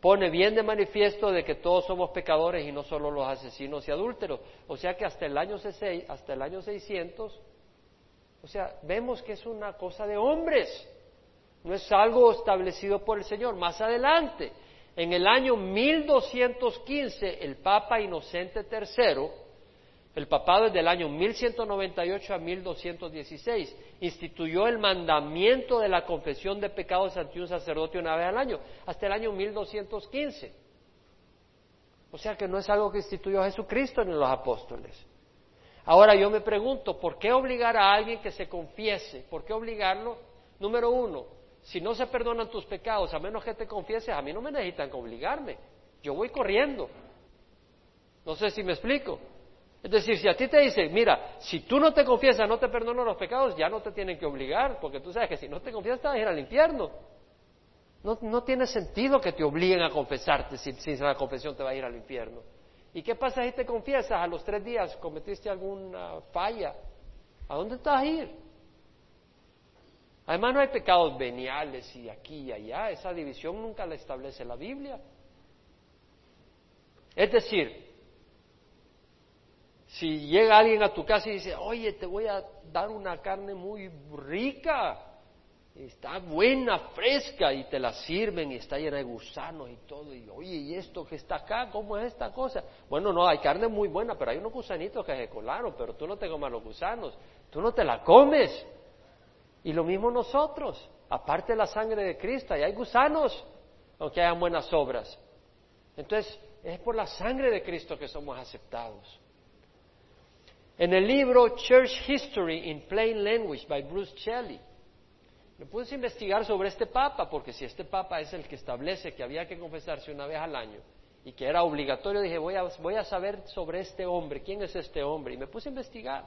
S1: pone bien de manifiesto de que todos somos pecadores y no solo los asesinos y adúlteros. O sea que hasta el año, hasta el año 600 o sea, vemos que es una cosa de hombres, no es algo establecido por el Señor. Más adelante, en el año 1215, el Papa Inocente III, el papado es del año 1198 a 1216, instituyó el mandamiento de la confesión de pecados ante un sacerdote una vez al año, hasta el año 1215. O sea que no es algo que instituyó Jesucristo ni los apóstoles. Ahora yo me pregunto, ¿por qué obligar a alguien que se confiese? ¿Por qué obligarlo? Número uno, si no se perdonan tus pecados, a menos que te confieses, a mí no me necesitan obligarme. Yo voy corriendo. No sé si me explico. Es decir, si a ti te dicen, mira, si tú no te confiesas, no te perdonan los pecados, ya no te tienen que obligar, porque tú sabes que si no te confiesas, te vas a ir al infierno. No, no tiene sentido que te obliguen a confesarte si, si la confesión te va a ir al infierno. ¿Y qué pasa si te confiesas a los tres días cometiste alguna falla? ¿A dónde te vas a ir? Además no hay pecados veniales y aquí y allá. Esa división nunca la establece la Biblia. Es decir, si llega alguien a tu casa y dice, oye, te voy a dar una carne muy rica, está buena, fresca, y te la sirven y está llena de gusanos y todo, y oye, ¿y esto que está acá? ¿Cómo es esta cosa? Bueno, no, hay carne muy buena, pero hay unos gusanitos que se colaron, pero tú no te comas los gusanos, tú no te la comes. Y lo mismo nosotros, aparte de la sangre de Cristo, y hay gusanos, aunque hayan buenas obras. Entonces, es por la sangre de Cristo que somos aceptados. En el libro Church History in Plain Language by Bruce Shelley, me puse a investigar sobre este papa, porque si este papa es el que establece que había que confesarse una vez al año y que era obligatorio, dije, voy a, voy a saber sobre este hombre, quién es este hombre, y me puse a investigar.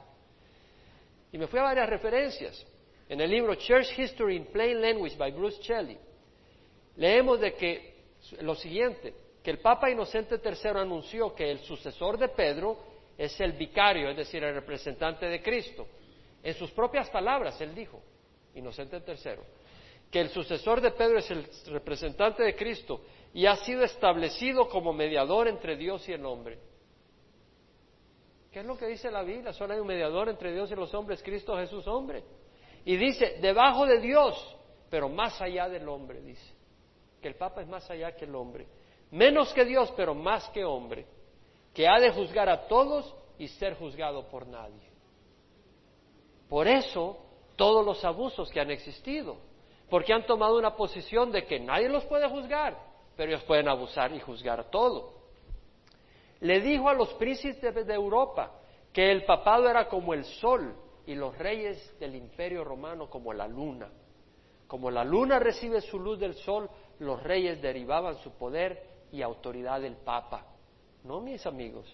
S1: Y me fui a varias referencias. En el libro Church History in Plain Language by Bruce Shelley, leemos de que lo siguiente, que el Papa Inocente III anunció que el sucesor de Pedro es el vicario, es decir, el representante de Cristo. En sus propias palabras, él dijo, Inocente III, que el sucesor de Pedro es el representante de Cristo y ha sido establecido como mediador entre Dios y el hombre. ¿Qué es lo que dice la Biblia? Solo hay un mediador entre Dios y los hombres, Cristo Jesús hombre. Y dice, debajo de Dios, pero más allá del hombre, dice. Que el Papa es más allá que el hombre. Menos que Dios, pero más que hombre que ha de juzgar a todos y ser juzgado por nadie. Por eso, todos los abusos que han existido, porque han tomado una posición de que nadie los puede juzgar, pero ellos pueden abusar y juzgar todo. Le dijo a los príncipes de Europa que el papado era como el sol y los reyes del imperio romano como la luna. Como la luna recibe su luz del sol, los reyes derivaban su poder y autoridad del papa. No, mis amigos.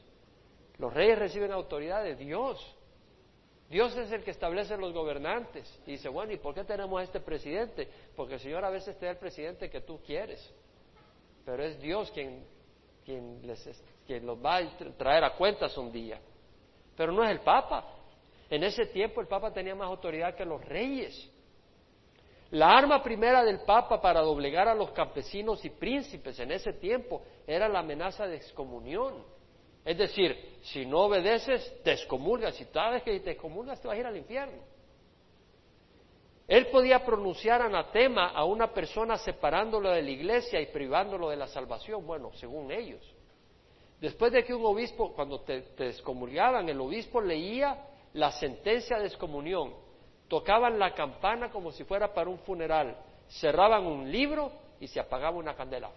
S1: Los reyes reciben autoridad de Dios. Dios es el que establece los gobernantes. Y dice, bueno, ¿y por qué tenemos a este presidente? Porque el Señor a veces te da el presidente que tú quieres. Pero es Dios quien, quien, les, quien los va a traer a cuentas un día. Pero no es el Papa. En ese tiempo el Papa tenía más autoridad que los reyes. La arma primera del Papa para doblegar a los campesinos y príncipes en ese tiempo era la amenaza de excomunión. Es decir, si no obedeces, te excomulgas. Si sabes que te excomulgas, te vas a ir al infierno. Él podía pronunciar anatema a una persona separándolo de la iglesia y privándolo de la salvación, bueno, según ellos. Después de que un obispo, cuando te, te excomulgaban, el obispo leía la sentencia de excomunión tocaban la campana como si fuera para un funeral, cerraban un libro y se apagaba una candela.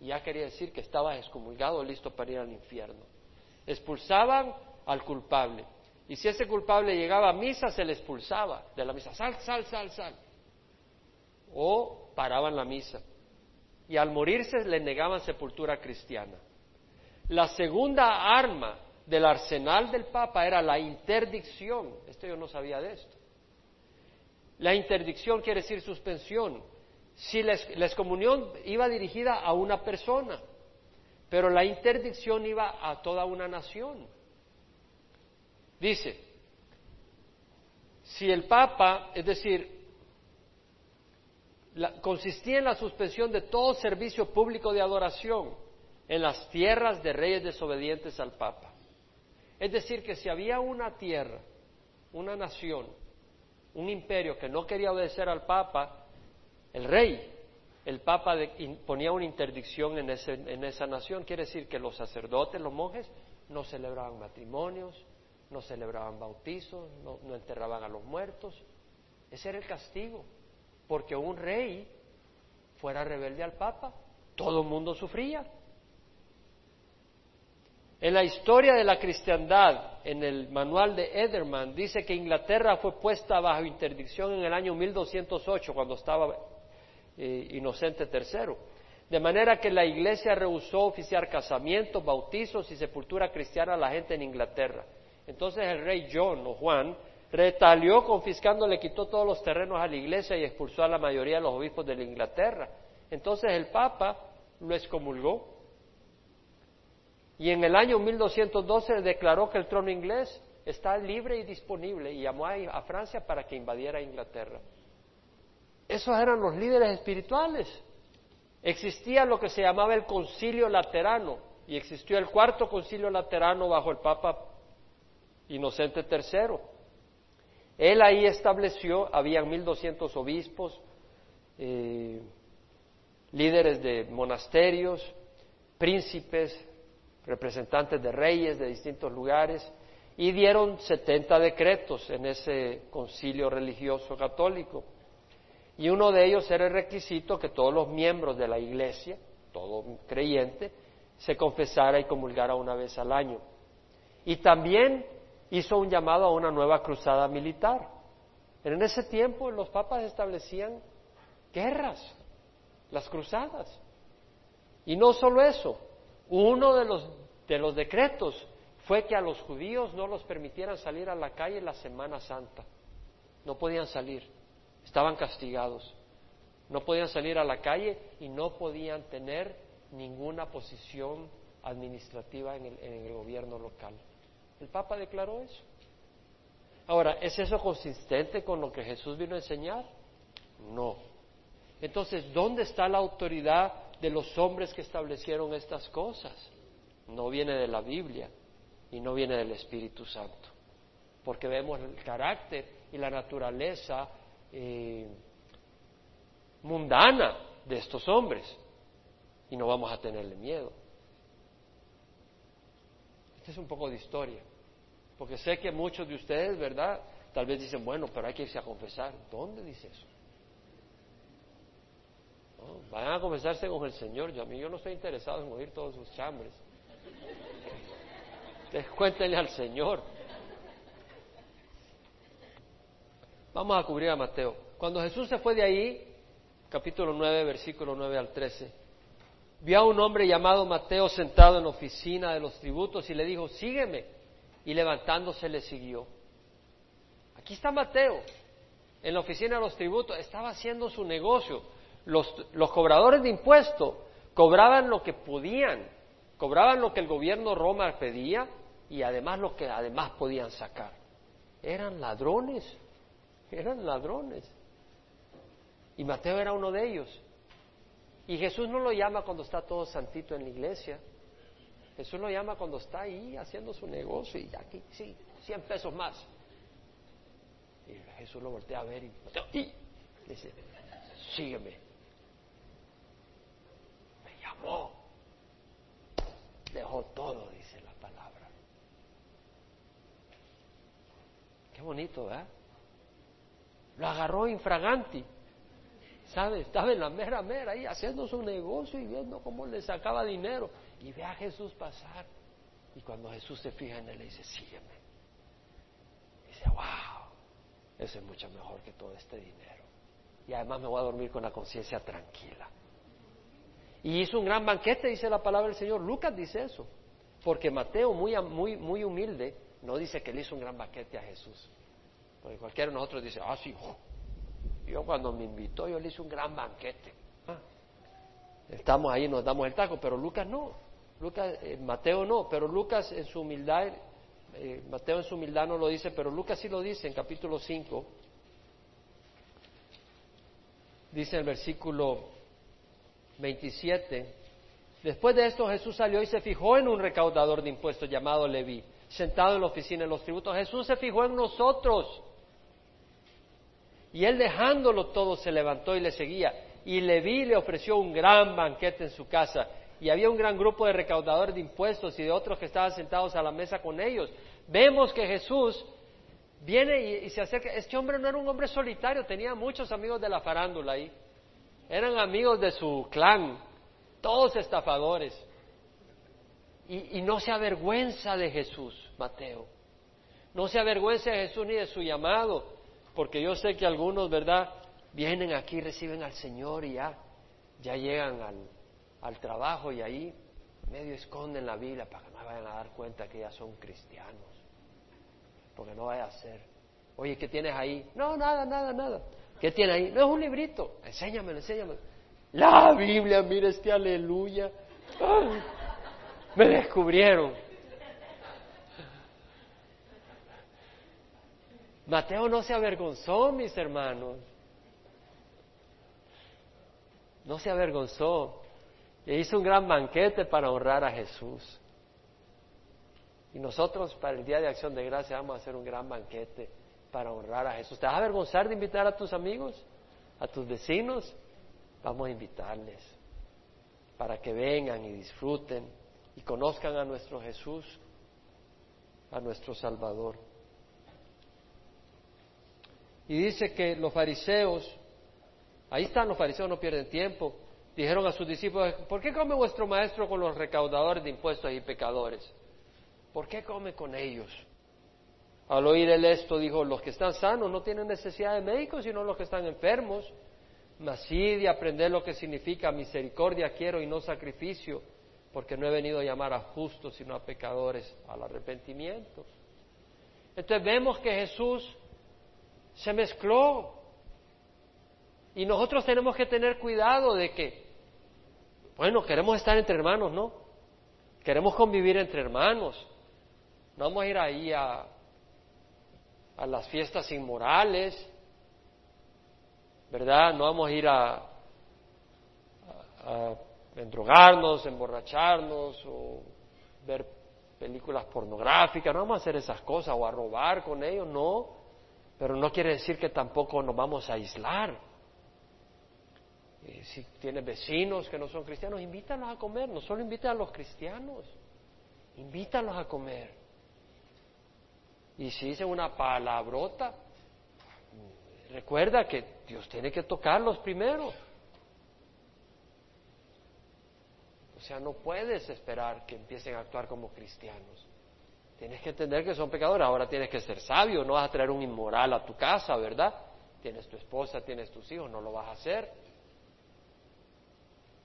S1: Y ya quería decir que estaba excomulgado, listo para ir al infierno. Expulsaban al culpable. Y si ese culpable llegaba a misa, se le expulsaba de la misa. Sal, sal, sal, sal. O paraban la misa. Y al morirse le negaban sepultura cristiana. La segunda arma del arsenal del Papa era la interdicción. Esto yo no sabía de esto. La interdicción quiere decir suspensión. Si la, excomunión iba dirigida a una persona, pero la interdicción iba a toda una nación. Dice, si el Papa, es decir, consistía en la suspensión de todo servicio público de adoración en las tierras de reyes desobedientes al Papa. Es decir, que si había una tierra, una nación, un imperio que no quería obedecer al Papa, el rey, el Papa ponía una interdicción en, esa nación, quiere decir que los sacerdotes, los monjes, no celebraban matrimonios, no celebraban bautizos, no, no enterraban a los muertos. Ese era el castigo, porque un rey fuera rebelde al Papa, todo el mundo sufría. En la historia de la cristiandad, en el manual de Ederman, dice que Inglaterra fue puesta bajo interdicción en el año 1208, cuando estaba eh, Inocente III. De manera que la Iglesia rehusó oficiar casamientos, bautizos y sepultura cristiana a la gente en Inglaterra. Entonces el rey John o Juan retalió confiscando, le quitó todos los terrenos a la iglesia y expulsó a la mayoría de los obispos de la Inglaterra. Entonces el Papa lo excomulgó. Y en el año 1212 declaró que el trono inglés está libre y disponible y llamó a, Francia para que invadiera Inglaterra. Esos eran los líderes espirituales. Existía lo que se llamaba el concilio laterano y existió el cuarto concilio laterano bajo el Papa Inocente III. Él ahí estableció, habían 1200 obispos, eh, líderes de monasterios, príncipes, representantes de reyes de distintos lugares, y dieron 70 decretos en ese concilio religioso católico. Y uno de ellos era el requisito que todos los miembros de la iglesia, todo creyente, se confesara y comulgara una vez al año. Y también hizo un llamado a una nueva cruzada militar. En ese tiempo los papas establecían guerras, las cruzadas. Y no solo eso, uno de los, de los decretos fue que a los judíos no los permitieran salir a la calle la Semana Santa. No podían salir, estaban castigados. No podían salir a la calle y no podían tener ninguna posición administrativa en el, en el gobierno local. El Papa declaró eso. Ahora, ¿es eso consistente con lo que Jesús vino a enseñar? No. Entonces, ¿dónde está la autoridad de los hombres que establecieron estas cosas? No viene de la Biblia y no viene del Espíritu Santo, porque vemos el carácter y la naturaleza eh, mundana de estos hombres y no vamos a tenerle miedo. Este es un poco de historia. Porque sé que muchos de ustedes, ¿verdad? Tal vez dicen, bueno, pero hay que irse a confesar. ¿Dónde dice eso? Vayan a confesarse con el Señor. Yo, a mí yo no estoy interesado en oír todos sus chambres. Cuéntenle al Señor. Vamos a cubrir a Mateo. Cuando Jesús se fue de ahí, capítulo 9, versículo 9 al 13, vio a un hombre llamado Mateo sentado en la oficina de los tributos y le dijo, sígueme y levantándose le siguió. Aquí está Mateo, en la oficina de los tributos, estaba haciendo su negocio. Los, los cobradores de impuestos cobraban lo que podían, cobraban lo que el gobierno Roma pedía y además lo que además podían sacar. Eran ladrones, eran ladrones. Y Mateo era uno de ellos. Y Jesús no lo llama cuando está todo santito en la iglesia. Jesús lo llama cuando está ahí haciendo su negocio y aquí, sí, 100 pesos más. Y Jesús lo voltea a ver y, dice, sígueme. Llamó. Dejó todo, dice la palabra. Qué bonito, ¿verdad? Lo agarró infraganti. ¿Sabe? Estaba en la mera mera ahí haciendo su negocio y viendo cómo le sacaba dinero y ve a Jesús pasar. Y cuando Jesús se fija en él, le dice, sígueme. Dice, wow, eso es mucho mejor que todo este dinero. Y además me voy a dormir con la conciencia tranquila. Y hizo un gran banquete, dice la palabra del Señor. Lucas dice eso. Porque Mateo, muy, muy, muy humilde, no dice que le hizo un gran banquete a Jesús. Porque cualquiera de nosotros dice, ah, sí, oh, yo cuando me invitó, yo le hice un gran banquete. Ah, estamos ahí, nos damos el taco, pero Lucas no. Lucas, eh, Mateo no, pero Lucas en su humildad, eh, Mateo en su humildad no lo dice, pero Lucas sí lo dice en capítulo 5. Dice el versículo 27. Después de esto Jesús salió y se fijó en un recaudador de impuestos llamado Leví, sentado en la oficina de los tributos. Jesús se fijó en nosotros. Y él dejándolo todo se levantó y le seguía. Y Leví le ofreció un gran banquete en su casa y había un gran grupo de recaudadores de impuestos y de otros que estaban sentados a la mesa con ellos. Vemos que Jesús viene y, se acerca. Este hombre no era un hombre solitario, tenía muchos amigos de la farándula ahí. Eran amigos de su clan, todos estafadores. Y, y no se avergüenza de Jesús, Mateo. No se avergüenza de Jesús ni de su llamado, porque yo sé que algunos, ¿verdad? Vienen aquí, reciben al Señor y ya, ya llegan al, al trabajo y ahí medio esconden la Biblia para que no vayan a dar cuenta que ya son cristianos. Porque no vaya a ser Oye, ¿qué tienes ahí? No, nada, nada, nada. ¿Qué tiene ahí? No es un librito. Enséñamelo, enséñamelo. La Biblia, mira este aleluya. me descubrieron. Mateo no se avergonzó, mis hermanos. No se avergonzó. E hizo un gran banquete para honrar a Jesús. Y nosotros para el Día de Acción de Gracia vamos a hacer un gran banquete para honrar a Jesús. ¿Te vas a avergonzar de invitar a tus amigos, a tus vecinos? Vamos a invitarles para que vengan y disfruten y conozcan a nuestro Jesús, a nuestro Salvador. Y dice que los fariseos, ahí están los fariseos, no pierden tiempo, dijeron a sus discípulos, ¿por qué come vuestro maestro con los recaudadores de impuestos y pecadores? ¿Por qué come con ellos? Al oír él esto, dijo, los que están sanos no tienen necesidad de médicos, sino los que están enfermos. Mas sí de aprender lo que significa misericordia quiero y no sacrificio, porque no he venido a llamar a justos, sino a pecadores al arrepentimiento. Entonces vemos que Jesús se mezcló y nosotros tenemos que tener cuidado de que, bueno, queremos estar entre hermanos, ¿no? Queremos convivir entre hermanos. No vamos a ir ahí a, a las fiestas inmorales, ¿verdad? No vamos a ir a, a, endrogarnos, emborracharnos o ver películas pornográficas, no vamos a hacer esas cosas o a robar con ellos, no, pero no quiere decir que tampoco nos vamos a aislar. Y si tienes vecinos que no son cristianos, invítalos a comer, no solo invita a los cristianos, invítalos a comer. Y si dicen una palabrota, recuerda que Dios tiene que tocarlos primero. O sea, no puedes esperar que empiecen a actuar como cristianos. Tienes que entender que son pecadores. Ahora tienes que ser sabio. No vas a traer un inmoral a tu casa, ¿verdad? Tienes tu esposa, tienes tus hijos. No lo vas a hacer.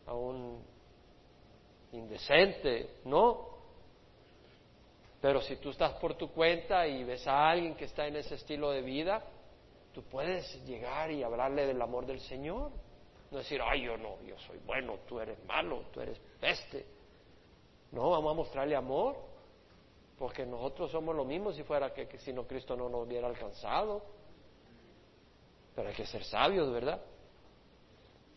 S1: A un indecente, ¿no? Pero si tú estás por tu cuenta y ves a alguien que está en ese estilo de vida, tú puedes llegar y hablarle del amor del Señor. No decir, ay, yo no, yo soy bueno, tú eres malo, tú eres peste. No, vamos a mostrarle amor, porque nosotros somos lo mismo si fuera que, que si no Cristo no nos hubiera alcanzado. Pero hay que ser sabios, ¿verdad?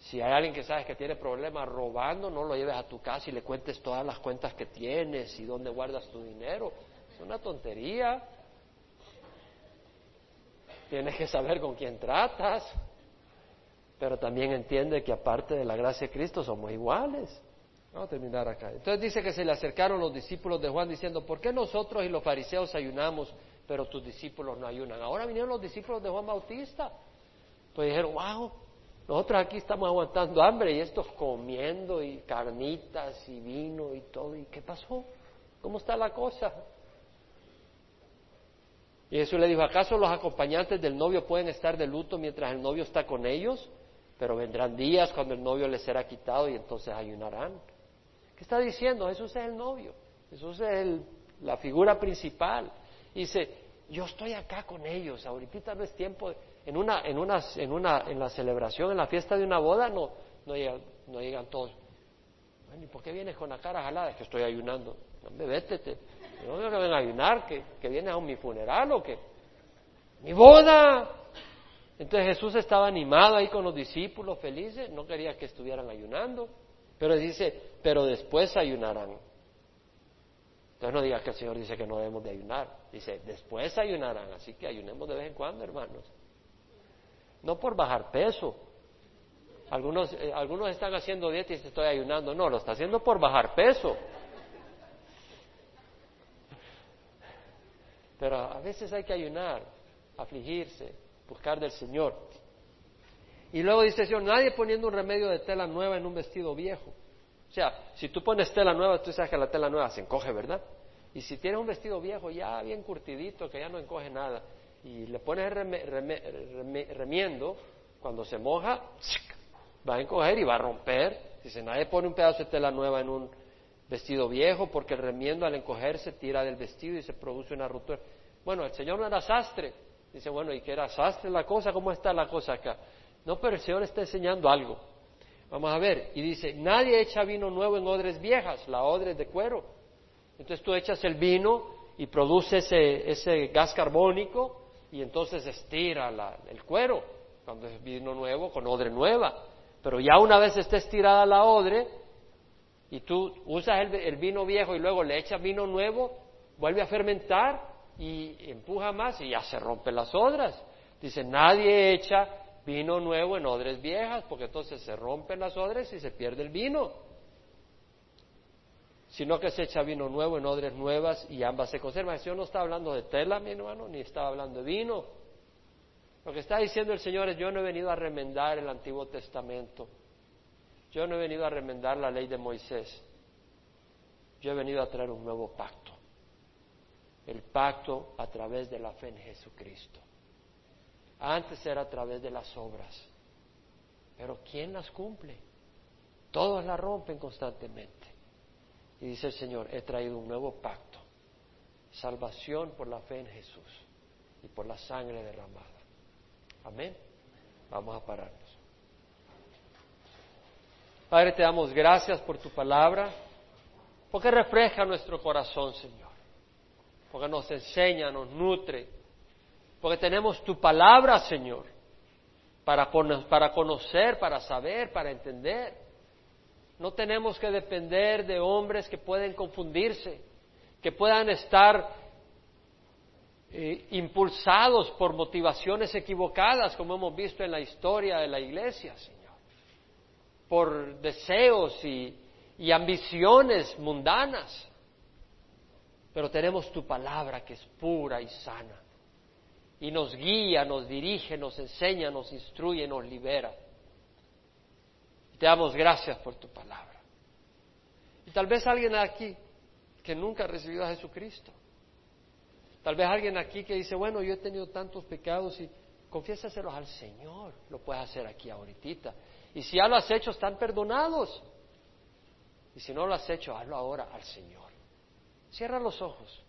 S1: Si hay alguien que sabes que tiene problemas robando, no lo lleves a tu casa y le cuentes todas las cuentas que tienes y dónde guardas tu dinero. Es una tontería. Tienes que saber con quién tratas, pero también entiende que aparte de la gracia de Cristo somos iguales. Vamos a terminar acá. Entonces dice que se le acercaron los discípulos de Juan diciendo, ¿por qué nosotros y los fariseos ayunamos, pero tus discípulos no ayunan? Ahora vinieron los discípulos de Juan Bautista. Pues dijeron, wow, nosotros aquí estamos aguantando hambre y estos comiendo y carnitas y vino y todo. ¿Y qué pasó? ¿Cómo está la cosa? Y Jesús le dijo, ¿acaso los acompañantes del novio pueden estar de luto mientras el novio está con ellos? Pero vendrán días cuando el novio les será quitado y entonces ayunarán. ¿Qué está diciendo? Jesús es el novio. Jesús es la figura principal. dice, yo estoy acá con ellos, ahorita no es tiempo de en una, en una, en una, en la celebración, en la fiesta de una boda, no, no llegan, no llegan todos. ¿y por qué vienes con la cara jalada? Es que estoy ayunando. No me vétete. No que ven a ayunar, que, que vienes a mi funeral o que. ¡Mi boda! Entonces Jesús estaba animado ahí con los discípulos felices, no quería que estuvieran ayunando, pero dice, pero después ayunarán. Entonces no digas que el Señor dice que no debemos de ayunar, dice, después ayunarán, así que ayunemos de vez en cuando, hermanos no por bajar peso. Algunos, eh, algunos están haciendo dieta y se estoy ayunando. No, lo está haciendo por bajar peso. Pero a veces hay que ayunar, afligirse, buscar del Señor. Y luego dice el Señor, nadie poniendo un remedio de tela nueva en un vestido viejo. O sea, si tú pones tela nueva, tú sabes que la tela nueva se encoge, ¿verdad? Y si tienes un vestido viejo ya bien curtidito, que ya no encoge nada, y le pones el remiendo, cuando se moja, va a encoger y va a romper. Dice, nadie pone un pedazo de tela nueva en un vestido viejo porque el remiendo al encogerse tira del vestido y se produce una ruptura. Bueno, el Señor no era sastre, Dice, bueno, ¿y qué era? ¿Sastre la cosa? ¿Cómo está la cosa acá? No, pero el Señor está enseñando algo. Vamos a ver. Y dice, nadie echa vino nuevo en odres viejas, la odre es de cuero. Entonces tú echas el vino y produce ese, ese gas carbónico y entonces estira el cuero, cuando es vino nuevo con odre nueva. Pero ya una vez está estirada la odre y tú usas el, el vino viejo y luego le echas vino nuevo, vuelve a fermentar y empuja más y ya se rompen las odras. Dice, nadie echa vino nuevo en odres viejas, porque entonces se rompen las odres y se pierde el vino. Sino que se echa vino nuevo en odres nuevas y ambas se conservan. El Señor no está hablando de tela, mi hermano, ni está hablando de vino. Lo que está diciendo el Señor es, yo no he venido a remendar el Antiguo Testamento. Yo no he venido a remendar la ley de Moisés. Yo he venido a traer un nuevo pacto el pacto a través de la fe en Jesucristo. Antes era a través de las obras, pero ¿quién las cumple? Todos la rompen constantemente. Y dice el Señor, he traído un nuevo pacto, salvación por la fe en Jesús y por la sangre derramada. Amén. Vamos a pararnos. Padre, te damos gracias por tu palabra, porque refleja nuestro corazón, Señor porque nos enseña, nos nutre, porque tenemos tu palabra, Señor, para, para conocer, para saber, para entender. No tenemos que depender de hombres que pueden confundirse, que puedan estar eh, impulsados por motivaciones equivocadas, como hemos visto en la historia de la iglesia, Señor, por deseos y ambiciones mundanas pero tenemos tu palabra que es pura y sana. Y nos guía, nos dirige, nos enseña, nos instruye, nos libera. Te damos gracias por tu palabra. Y tal vez alguien aquí que nunca ha recibido a Jesucristo. Tal vez alguien aquí que dice, bueno, yo he tenido tantos pecados y confiésaselos al Señor. Lo puedes hacer aquí ahorita. Y si ya lo has hecho, están perdonados. Y si no lo has hecho, hazlo ahora al Señor. Cierra los ojos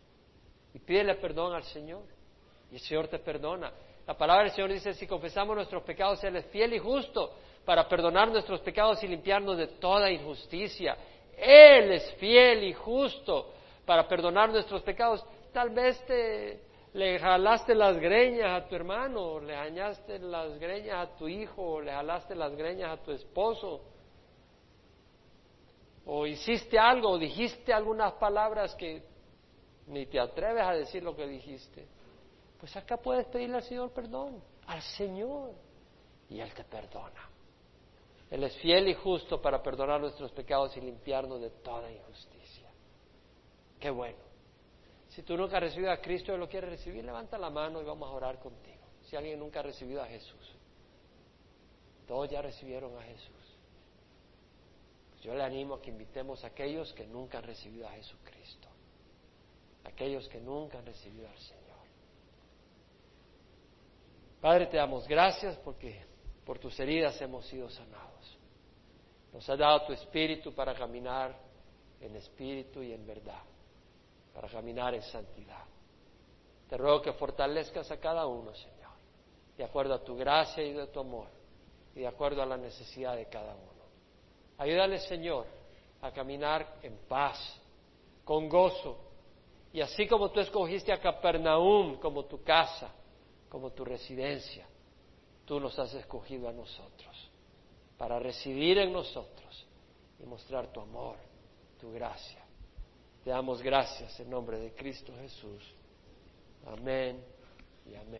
S1: y pídele perdón al Señor. Y el Señor te perdona. La palabra del Señor dice, si confesamos nuestros pecados, Él es fiel y justo para perdonar nuestros pecados y limpiarnos de toda injusticia. Él es fiel y justo para perdonar nuestros pecados. Tal vez te le jalaste las greñas a tu hermano, le jalaste las greñas a tu hijo, le jalaste las greñas a tu esposo, o hiciste algo, o dijiste algunas palabras que ni te atreves a decir lo que dijiste, pues acá puedes pedirle al Señor perdón, al Señor, y Él te perdona. Él es fiel y justo para perdonar nuestros pecados y limpiarnos de toda injusticia. Qué bueno. Si tú nunca has recibido a Cristo y lo quieres recibir, levanta la mano y vamos a orar contigo. Si alguien nunca ha recibido a Jesús, todos ya recibieron a Jesús. Yo le animo a que invitemos a aquellos que nunca han recibido a Jesucristo, aquellos que nunca han recibido al Señor. Padre, te damos gracias porque por tus heridas hemos sido sanados. Nos has dado tu espíritu para caminar en espíritu y en verdad, para caminar en santidad. Te ruego que fortalezcas a cada uno, Señor, de acuerdo a tu gracia y de tu amor, y de acuerdo a la necesidad de cada uno. Ayúdale, Señor, a caminar en paz, con gozo. Y así como tú escogiste a Capernaum como tu casa, como tu residencia, tú nos has escogido a nosotros para residir en nosotros y mostrar tu amor, tu gracia. Te damos gracias en nombre de Cristo Jesús. Amén y amén.